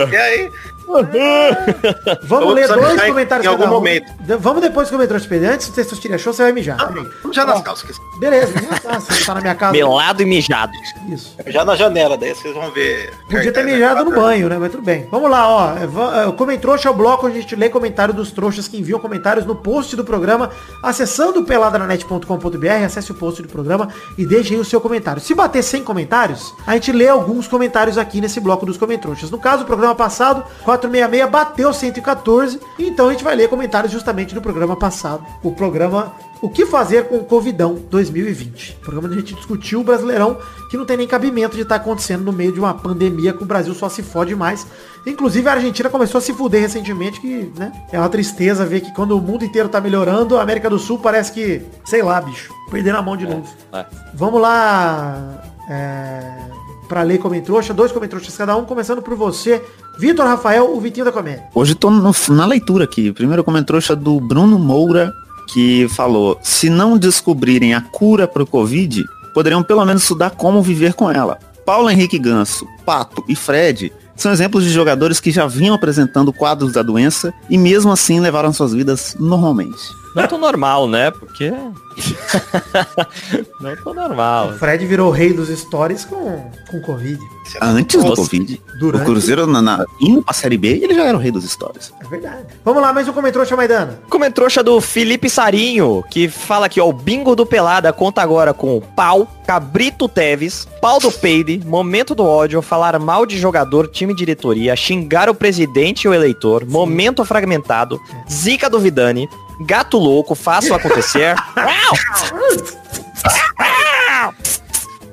E aí? Vamos ler dois comentários em algum cada um. momento. De- Vamos depois dos comentários antes do texto tira show, você vai mijar. Peraí. Já nas calças. Beleza, ah, você tá na minha casa. Melado e mijado. Isso. Já na janela, daí vocês vão ver. Podia ter mijado no banho, né? Mas tudo bem. Vamos lá, ó. Comentrouxa é o bloco onde a gente lê comentário dos trouxas que enviam comentários no post do programa, acessando peladranet.com.br, acesse o post do programa e deixe aí o seu comentário. Se bater 100 comentários, a gente lê alguns comentários aqui nesse bloco dos Comentrouxas. No caso, o programa passado, 466 bateu 114, então a gente vai ler comentários justamente do programa passado. O programa o que fazer com o Covidão 2020? Programa onde a gente discutiu o Brasileirão, que não tem nem cabimento de estar acontecendo no meio de uma pandemia que o Brasil só se fode mais. Inclusive a Argentina começou a se fuder recentemente, que, né, é uma tristeza ver que quando o mundo inteiro tá melhorando, a América do Sul parece que, sei lá, bicho, perdendo a mão de novo. É. Vamos lá. É... pra ler comentrouxa, dois comentrouxas cada um, começando por você, Vitor Rafael, o Vitinho da Comédia. Hoje tô no- na leitura aqui. Primeiro comentário do Bruno Moura, que falou, se não descobrirem a cura pro Covid, poderiam pelo menos estudar como viver com ela. Paulo Henrique Ganso, Pato e Fred são exemplos de jogadores que já vinham apresentando quadros da doença e mesmo assim levaram suas vidas normalmente. Não tô normal, né? Porque. não tô normal. O Fred virou rei dos stories com, com Covid. Antes do. Covid. Durante. O Cruzeiro, na, na, indo pra Série B, ele já era o rei dos stories. É verdade. Vamos lá, mais um comentrouxa, Maidana. Comentrouxa do Felipe Sarinho, que fala aqui, ó, o bingo do Pelada conta agora com Pau, Cabrito Teves, Pau do Peide, Momento do Ódio, falar mal de jogador, time e diretoria, xingar o presidente e o eleitor, Momento Fragmentado, Zica do Vidani, Gato Louco, Faço Acontecer.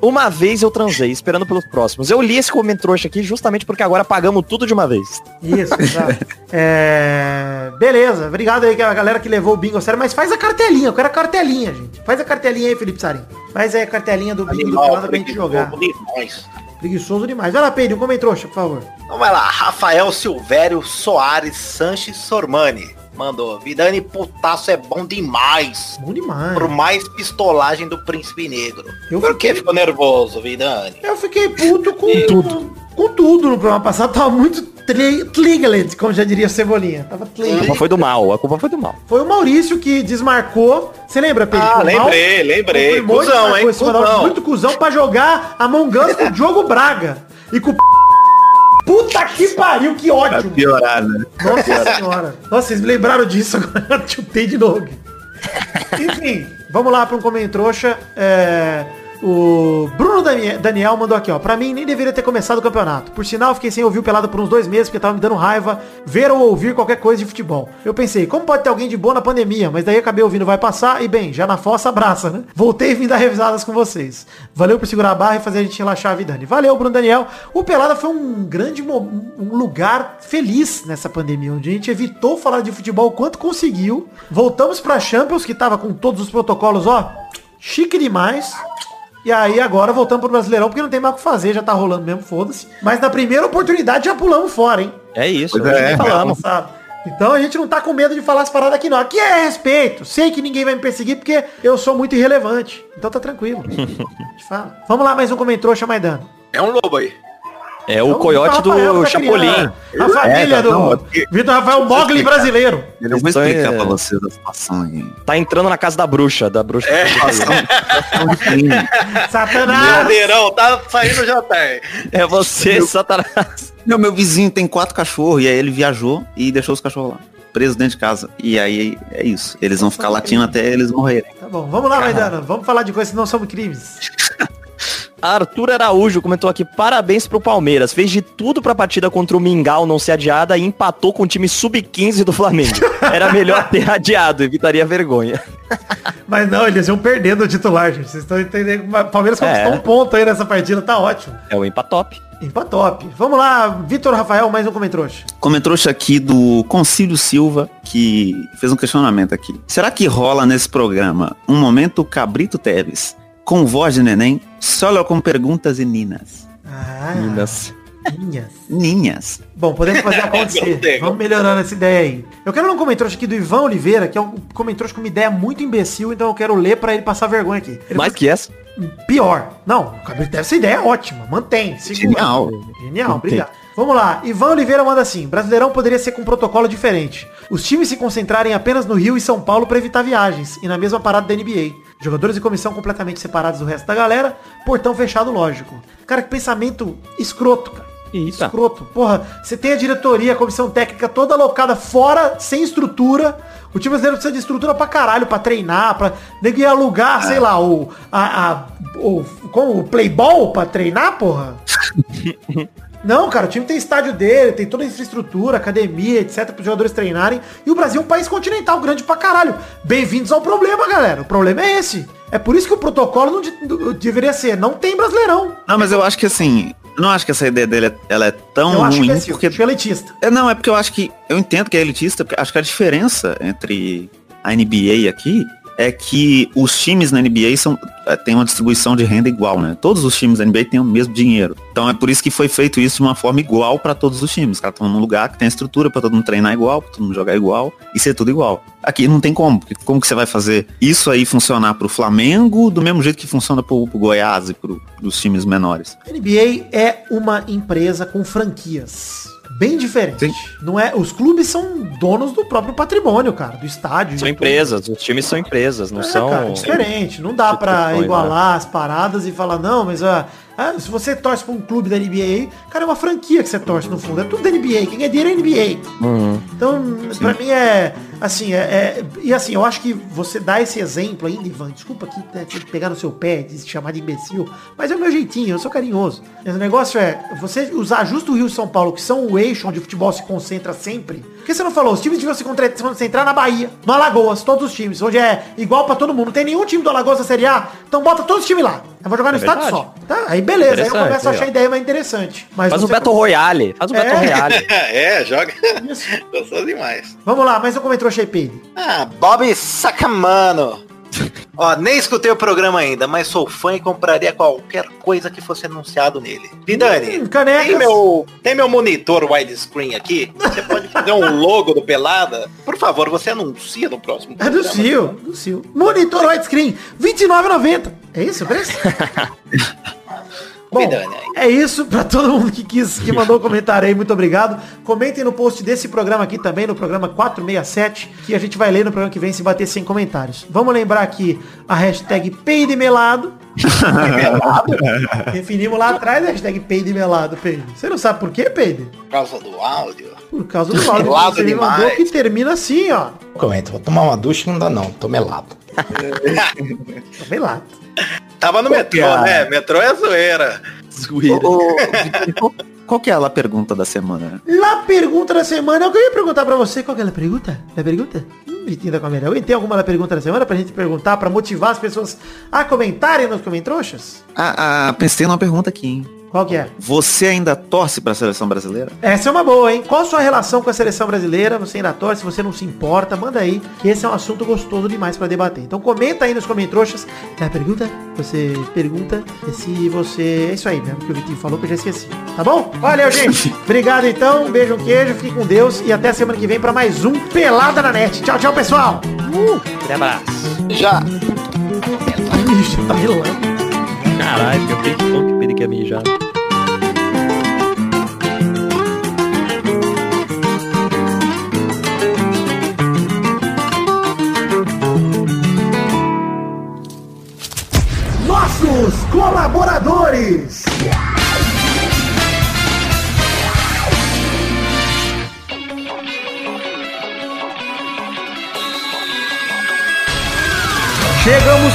Uma vez eu transei, esperando pelos próximos. Eu li esse comentrouxa aqui justamente porque agora pagamos tudo de uma vez. Isso, exato. É, Beleza, obrigado aí que a galera que levou o bingo a sério, mas faz a cartelinha, eu quero a cartelinha, gente. Faz a cartelinha aí, Felipe Sarim. Faz aí a cartelinha do bingo do Pelada pra gente jogar. demais. Preguiçoso demais. Vai lá, Pedro, um comentrouxa, por favor. Então vai lá, Rafael Silvério Soares Sanches Sormani. Mandou, Vidani putaço é bom demais. Bom demais. Por mais pistolagem do príncipe negro. Eu Por que fiquei- ficou nervoso, Vidani? Eu fiquei puto com tudo. Com tudo no programa passado, tava muito tligelet, como já diria Cebolinha. Tava A tligelet. culpa foi do mal, a culpa foi do mal. Foi o Maurício que desmarcou. Você lembra, Pedro? Ah, que o Mal lembrei, lembrei. Cusão, hein? Cusão. Muito cuzão pra jogar Among Us com o Diogo Braga. E com o Puta que pariu, que ódio. Piorar, né? Nossa senhora. Nossa, vocês me lembraram disso agora. Chutei de novo. Enfim, vamos lá para um comentrouxa. É, o Bruno Danie- Daniel mandou aqui, ó. Pra mim, nem deveria ter começado o campeonato. Por sinal, fiquei sem ouvir o Pelado por uns dois meses, porque tava me dando raiva ver ou ouvir qualquer coisa de futebol. Eu pensei, como pode ter alguém de boa na pandemia? Mas daí acabei ouvindo Vai Passar e, bem, já na fossa, abraça, né? Voltei e vim dar revisadas com vocês. Valeu por segurar a barra e fazer a gente relaxar a vida. Dani. Valeu, Bruno Daniel. O Pelada foi um grande um lugar feliz nessa pandemia, onde a gente evitou falar de futebol o quanto conseguiu. Voltamos pra Champions, que tava com todos os protocolos, ó, chique demais. E aí agora voltamos pro Brasileirão, porque não tem mais o que fazer, já tá rolando mesmo, foda-se. Mas na primeira oportunidade já pulamos fora, hein? É isso, Pois é. falamos. Sabe? Então a gente não tá com medo de falar as paradas aqui não. Aqui é respeito. Sei que ninguém vai me perseguir porque eu sou muito irrelevante. Então tá tranquilo. A gente fala. Vamos lá, mais um comentrouxa Maidano. É um lobo aí. É o Então, coiote do tá Chapolin. criando A família É, do não, é porque- Vitor Rafael Mogli brasileiro. Eu vou explicar é- pra vocês a situação aí. Tá entrando na casa da bruxa, da bruxa. Satanás. Verdadeirão, tá saindo já tem. É você, Satanás. Meu, meu vizinho tem quatro cachorros e aí ele viajou e deixou os cachorros lá. Presos dentro de casa. E aí é isso. Eles vão ficar latindo até eles morrerem. Tá bom, vamos lá, Maidano. Vamos falar de coisas que não são crimes. Arthur Araújo comentou aqui, parabéns pro Palmeiras. Fez de tudo pra partida contra o Mingau não ser adiada e empatou com o time sub-15 do Flamengo. Era melhor ter adiado, evitaria vergonha. Mas não, eles iam perdendo o titular, gente. Vocês estão entendendo? O Palmeiras conquistou É. um ponto aí nessa partida, tá ótimo. É o empatop. Impa top. Vamos lá, Vitor Rafael, mais um comentrouxa. Comentrouxa aqui do Concílio Silva, que fez um questionamento aqui. Será que rola nesse programa um momento Cabrito Teves, com voz de neném, só com perguntas e ninas? Ah, Minas. minhas. Ninhas. Bom, podemos fazer acontecer. Vamos melhorando essa ideia aí. Eu quero ler um comentrouxa aqui do Ivan Oliveira, que é um comentrouxa com uma ideia muito imbecil, então eu quero ler pra ele passar vergonha aqui. Ele Mais que essa? Pior. Não, o Cabrito deve ser ideia ótima. Mantém. segura. Genial. Genial, obrigado. Vamos lá. Ivan Oliveira manda assim. Brasileirão poderia ser com um protocolo diferente. Os times se concentrarem apenas no Rio e São Paulo para evitar viagens. E na mesma parada da NBA. Jogadores e comissão completamente separados do resto da galera. Portão fechado, lógico. Cara, que pensamento escroto, cara. Eita. Escroto. Porra, você tem a diretoria, a comissão técnica toda alocada fora, sem estrutura. O time brasileiro precisa de estrutura pra caralho, pra treinar, pra nego ia alugar, sei lá, o, a, a- o, como, o playball pra treinar, porra. Não, cara, o time tem estádio dele, tem toda a infraestrutura, academia, etc, para os jogadores treinarem. E o Brasil é um país continental grande pra caralho. Bem-vindos ao problema, galera. O problema é esse. É por isso que o protocolo não de- do- deveria ser, não tem brasileirão. Não, mas eu acho que assim, não acho que essa ideia dele é- ela é tão Eu acho ruim, imbecil, porque acho que é elitista. É, não, é porque eu acho que. Eu entendo que é elitista, porque acho que a diferença entre a NBA aqui é que os times na NBA são, é, têm uma distribuição de renda igual, né? Todos os times da NBA têm o mesmo dinheiro. Então é por isso que foi feito isso de uma forma igual para todos os times. Os caras estão num lugar que tem estrutura para todo mundo treinar igual, pra todo mundo jogar igual e ser tudo igual. Aqui não tem como. porque Como que você vai fazer isso aí funcionar pro Flamengo do mesmo jeito que funciona pro, pro Goiás e pro, pros times menores? A NBA é uma empresa com franquias. Bem diferente. Sim. Não é, os clubes são donos do próprio patrimônio, cara, do estádio. São tudo. empresas, os times são empresas, não É, são. cara, é diferente. Não dá pra instituições, igualar as paradas e falar, não, mas ah, ah, se você torce pra um clube da NBA cara, é uma franquia que você torce no fundo. É tudo da NBA. Quem é dinheiro é NBA. Uhum. Então, pra mim é assim, é, é- E assim, eu acho que você dá esse exemplo ainda, Ivan, desculpa aqui né, pegar no seu pé, de se chamar de imbecil, mas é o meu jeitinho, eu sou carinhoso. O negócio é, você usar justo o Rio e São Paulo, que são o eixo onde o futebol se concentra sempre. Por que você não falou? Os times deviam se concentra- se concentrar na Bahia, no Alagoas, todos os times, onde é igual pra todo mundo. Não tem nenhum time do Alagoas na Série A, então bota todos os times lá. Eu vou jogar no É verdade. só. Tá? Aí beleza, aí eu começo a achar a ideia mais interessante. Mas Faz um Battle Royale. Faz um É. Battle Royale. é, joga. Isso. Gostou demais. Vamos lá, mas eu comentou achei Peide. Ah, Bob Sacamano. Ó, nem escutei o programa ainda, mas sou fã e compraria qualquer coisa que fosse anunciado nele. Vidani, Hum, canecas. tem meu, tem meu monitor widescreen aqui? Você pode fazer um logo do Pelada? Por favor, você anuncia no próximo É do programa. Do Sil. Monitor widescreen, R$29,90. É isso o preço? Bom, aí. é isso pra todo mundo que quis, que mandou comentário aí, muito obrigado. Comentem no post desse programa aqui também, no programa 467, que a gente vai ler no programa que vem se bater 100 comentários. Vamos lembrar aqui a hashtag peidemelado. Definimos lá atrás a hashtag peidemelado, Peide. Você não sabe por quê, Peide? Por causa do áudio. Por causa do áudio Melado você me mandou demais. que termina assim, ó. Comenta, vou tomar uma ducha não dá não, tô melado. Melado. Tava no metrô, é? né? Metrô é zoeira. Ô, ô, Vitor, qual, qual que é a pergunta da semana? La pergunta da semana, eu queria perguntar pra você, qual que é a pergunta? A pergunta? Hum, Vitinho da Câmera, tem alguma da pergunta da semana pra gente perguntar, pra motivar as pessoas a comentarem nos comentroxas? Ah, ah, pensei numa pergunta aqui, hein? Qual que é? Você ainda torce pra seleção brasileira? Essa é uma boa, hein? Qual a sua relação com a seleção brasileira? Você ainda torce, se você não se importa, manda aí, que esse é um assunto gostoso demais pra debater. Então comenta aí nos comentroxas. É a pergunta? Você pergunta se você... É isso aí mesmo que o Vitinho falou, que eu já esqueci. Tá bom? Valeu, gente. Obrigado então, um beijo, um queijo, fique com Deus e até semana que vem pra mais um Pelada na Net. Tchau, tchau, pessoal. Aquele abraço. Já. Ixi, tá relando. Caralho, eu ele quer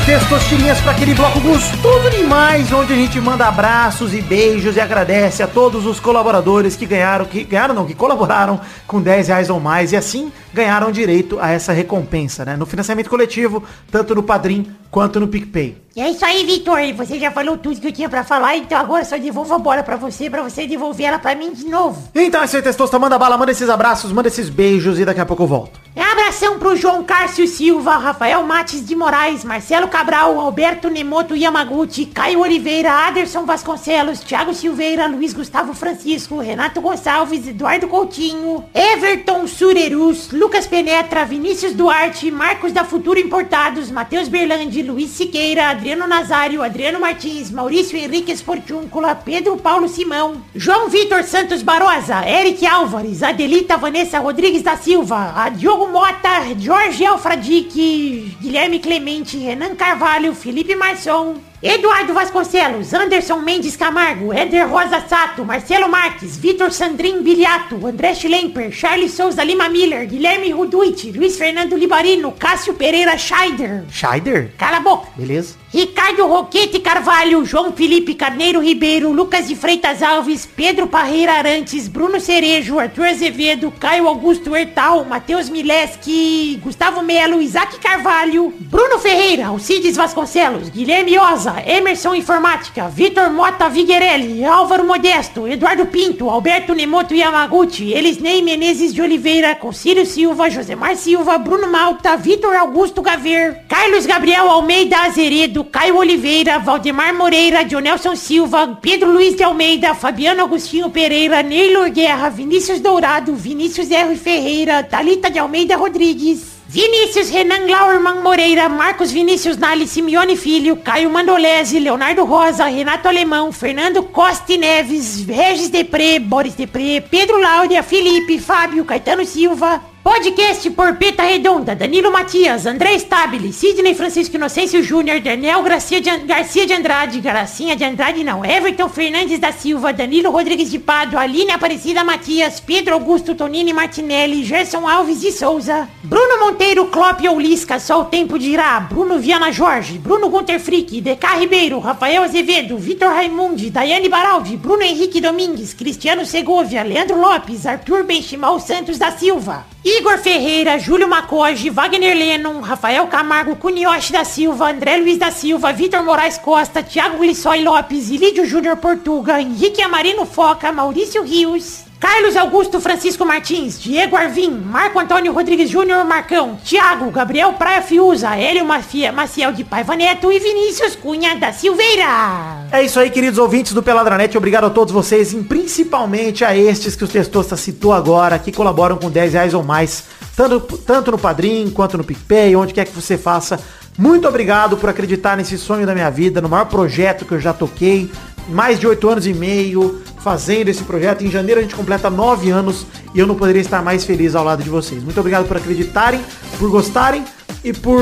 testosterinhas, para aquele bloco gostoso demais, onde a gente manda abraços e beijos e agradece a todos os colaboradores que ganharam, que ganharam não, que colaboraram com 10 reais ou mais e assim ganharam direito a essa recompensa, né? No financiamento coletivo, tanto no Padrim quanto no PicPay. E é isso aí, Vitor. Você já falou tudo que eu tinha pra falar, então agora só devolvo a bola pra você, pra você devolver ela pra mim de novo. Então é isso aí, Testosta. Manda bala, manda esses abraços, manda esses beijos e daqui a pouco eu volto. Abração pro João Cárcio Silva, Rafael Mates de Moraes, Marcelo Cabral, Alberto Nemoto Yamaguchi, Caio Oliveira, Aderson Vasconcelos, Thiago Silveira, Luiz Gustavo Francisco, Renato Gonçalves, Eduardo Coutinho, Everton Surerus, Lucas Penetra, Vinícius Duarte, Marcos da Futuro Importados, Matheus Berlandi, Luiz Siqueira, Adriano Nazário, Adriano Martins, Maurício Henrique Esportúncula, Pedro Paulo Simão, João Vitor Santos Barosa, Eric Álvares, Adelita Vanessa Rodrigues da Silva, Diogo Mota, Jorge Alfradique, Guilherme Clemente, Renan Carvalho, Felipe Marçom, Eduardo Vasconcelos, Anderson Mendes Camargo, Éder Rosa Sato, Marcelo Marques, Vitor Sandrin Biliato, André Schlemper, Charles Souza Lima Miller, Guilherme Ruduit, Luiz Fernando Libarino, Cássio Pereira Scheider. Scheider? Cala a boca. Beleza. Ricardo Roquete Carvalho, João Felipe Carneiro Ribeiro, Lucas de Freitas Alves, Pedro Parreira Arantes, Bruno Cerejo, Arthur Azevedo, Caio Augusto Hertal, Matheus Mileski, Gustavo Melo, Isaac Carvalho, Bruno Ferreira, Alcides Vasconcelos, Guilherme Oza, Emerson Informática, Vitor Mota Viguerelli, Álvaro Modesto, Eduardo Pinto, Alberto Nemoto Yamaguchi, Elisnei Menezes de Oliveira, Concílio Silva, Josemar Silva, Bruno Malta, Vitor Augusto Gaver, Carlos Gabriel Almeida Azeredo, Caio Oliveira, Valdemar Moreira, Dionelson Silva, Pedro Luiz de Almeida, Fabiano Agostinho Pereira, Neylor Guerra, Vinícius Dourado, Vinícius R. Ferreira, Talita de Almeida Rodrigues, Vinícius Renan Lauerman Moreira, Marcos Vinícius Nali, Simeone Filho, Caio Mandolese, Leonardo Rosa, Renato Alemão, Fernando Costa Neves, Regis Depré, Boris Depré, Pedro Láudia, Felipe, Fábio, Caetano Silva, Podcast Porpeta Redonda, Danilo Matias, André Stabile, Sidney Francisco Inocêncio Júnior, Daniel Garcia de, Garcia de Andrade, Gracinha de Andrade não, Everton Fernandes da Silva, Danilo Rodrigues de Pado, Aline Aparecida Matias, Pedro Augusto Tonini Martinelli, Gerson Alves de Souza, Bruno Monteiro, Clópio Oulisca, Só o Tempo dirá, Bruno Viana Jorge, Bruno Gunter Frick, DK Ribeiro, Rafael Azevedo, Vitor Raimundi, Daiane Baraldi, Bruno Henrique Domingues, Cristiano Segovia, Leandro Lopes, Arthur Benchimal Santos da Silva, Igor Ferreira, Júlio Macoge, Wagner Lennon, Rafael Camargo, Cunioche da Silva, André Luiz da Silva, Vitor Moraes Costa, Thiago Glissói Lopes, Ilídio Júnior Portuga, Henrique Amarino Foca, Maurício Rios, Carlos Augusto Francisco Martins, Diego Arvim, Marco Antônio Rodrigues Júnior Marcão, Thiago, Gabriel Praia Fiuza, Hélio Mafia, Maciel de Paiva Neto e Vinícius Cunha da Silveira. É isso aí, queridos ouvintes do Peladranet. Obrigado a todos vocês, e principalmente a estes que o Testosta citou agora, que colaboram com 10 reais ou mais, tanto, tanto no Padrim quanto no PicPay, onde quer que você faça. Muito obrigado por acreditar nesse sonho da minha vida, no maior projeto que eu já toquei. Mais de 8 anos e meio fazendo esse projeto. Em janeiro a gente completa 9 anos e eu não poderia estar mais feliz ao lado de vocês. Muito obrigado por acreditarem, por gostarem e por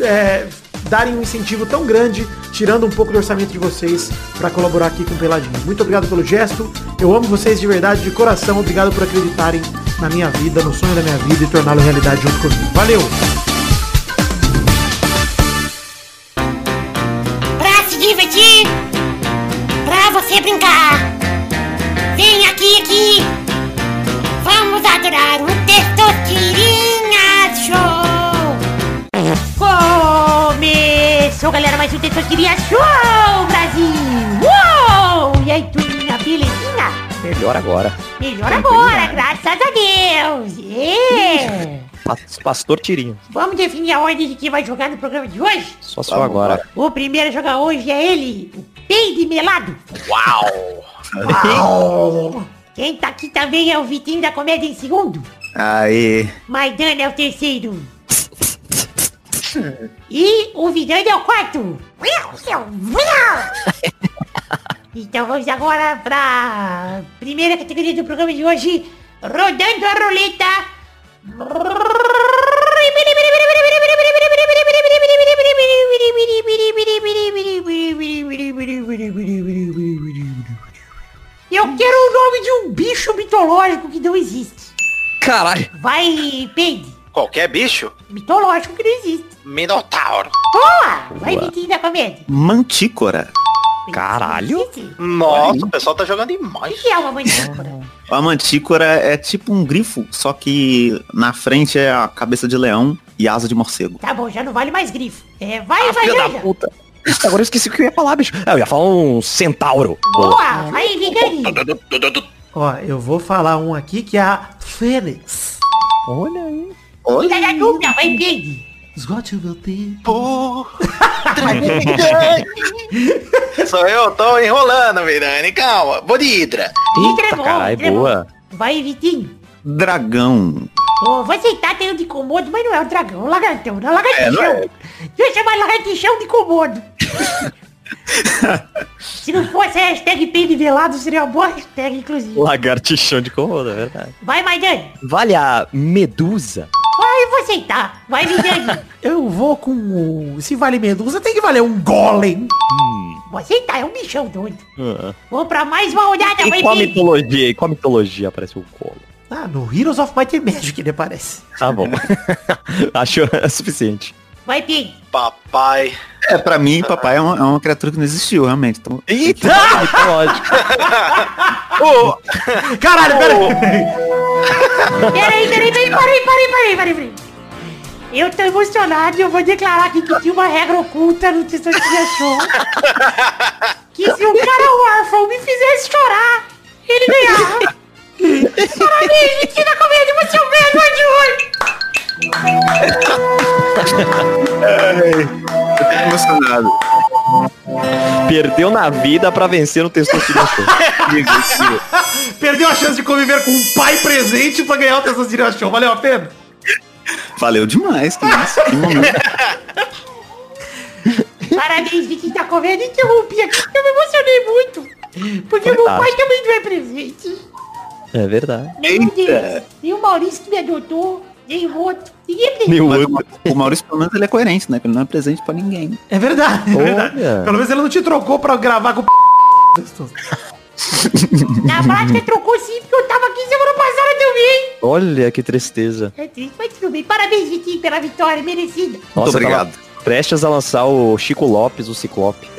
é, darem um incentivo tão grande, tirando um pouco do orçamento de vocês para colaborar aqui com o Peladinho. Muito obrigado pelo gesto. Eu amo vocês de verdade, de coração. Obrigado por acreditarem na minha vida, no sonho da minha vida e torná-lo realidade junto comigo. Valeu! Começou, galera, mais um Testosterinha Show, Brasil. Uou! E aí, turminha, belezinha? Melhor agora. Melhor agora, graças a Deus. É. Pas- Pastor Tirinho. Vamos definir a ordem de quem vai jogar no programa de hoje? Só só agora. O primeiro a jogar hoje é ele, o Peide Melado. Uau! Quem tá aqui também é o Vitinho da Comédia em segundo. Aí. Maidana é o terceiro. E o Vidani é o quarto. Então vamos agora pra primeira categoria do programa de hoje. Rodando a roleta. Eu quero o nome de um bicho mitológico que não existe. Caralho. Vai, Peide. Qualquer bicho? Mitológico que não existe. Minotauro. Boa! Vai, da Comédia. Mantícora. Caralho. Nossa, o pessoal tá jogando O demais. que é uma mantícora? A mantícora é tipo um grifo, só que na frente é a cabeça de leão e asa de morcego. Tá bom, já não vale mais grifo. É, vai, vai, da Janja. puta. Agora eu esqueci o que eu ia falar, bicho. Ah, eu ia falar um centauro. Boa! Vai, Vigani. Ó, eu vou falar um aqui que é a Fênix. Olha aí. Dúvida, vai, Meu tempo. Pô. Sou eu, tô enrolando, Virani. Calma. Bodidra. Hidra é bom, caralho, Hidra é bom. boa. Vai, Vitinho. Dragão. Vou aceitar ter um de comodo, mas não é o dragão, é lagartão, não é o É, não lagartixão. Deixa eu chamar lagartixão de comodo. Se não fosse a hashtag Peide Velado, seria uma boa hashtag, inclusive. Lagartixão de cômodo, é verdade. Vai, Maidani. Vale a medusa. Vai, eu vou aceitar. Vai, Vigani. Eu vou com o... Se vale medusa, tem que valer um golem. vou aceitar, é um bichão doido. Ah. Vamos pra mais uma olhada, E vai, qual mitologia? E qual mitologia aparece o colo? Ah, no Heroes of Might and Magic ele aparece. Tá bom. Acho suficiente. Vai, Peide. Papai É, pra mim, papai é uma, é uma criatura que não existiu, realmente. Então, Eita! Lógico. Caralho, pera aí. Peraí, peraí, peraí, parei, parei, parei, parei, peraí. Eu tô emocionado e eu vou declarar aqui que tinha uma regra oculta no Testosterona Show. Que se um cara órfão me fizesse chorar, ele ganhava. Parabéns, da Comédia, você é o melhor de hoje. eu tô emocionado. Perdeu na vida pra vencer no testosterona show. Perdeu a chance de conviver com um pai presente pra ganhar o Testosterona Show. Valeu a pena? Valeu demais, que isso. Que momento. Parabéns, Vitinho da Comédia. Interrompi aqui, eu me emocionei muito. Porque meu pai Fantástico. também não é presente. É verdade. O deles. Nem o Maurício que me adotou, nem o outro. Ninguém presente. Nem o Mas outro. o Maurício, pelo menos, ele é coerente, né? Ele não é presente pra ninguém. É verdade, é verdade. Pelo menos ele não te trocou pra gravar com o Na prática trocou sim, porque eu tava aqui semana passada também. Olha que tristeza. É triste, mas tudo bem. Parabéns, Vitinho, pela vitória merecida. Nossa, Muito obrigado. tava prestes a lançar o Chico Lopes, o Ciclope.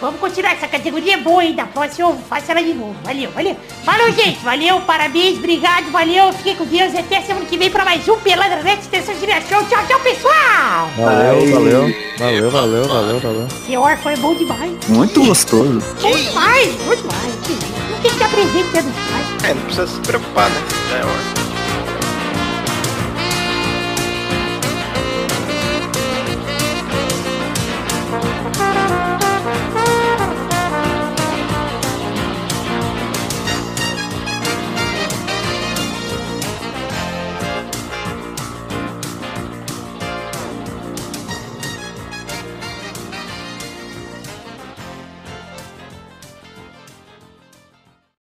Vamos continuar, essa categoria é boa ainda. Próximo, faça ela de novo. Valeu, valeu. Falou, gente. Valeu, parabéns, obrigado, valeu. Fiquem com Deus. Até semana que vem pra mais um Pelada Net Extensão de Show. Tchau, tchau, pessoal. Valeu, valeu. Valeu, valeu, valeu, valeu. Órfão é bom demais. Muito gostoso. Bom demais, bom demais. Não tem que estar presente. É, não precisa se preocupar, né? É.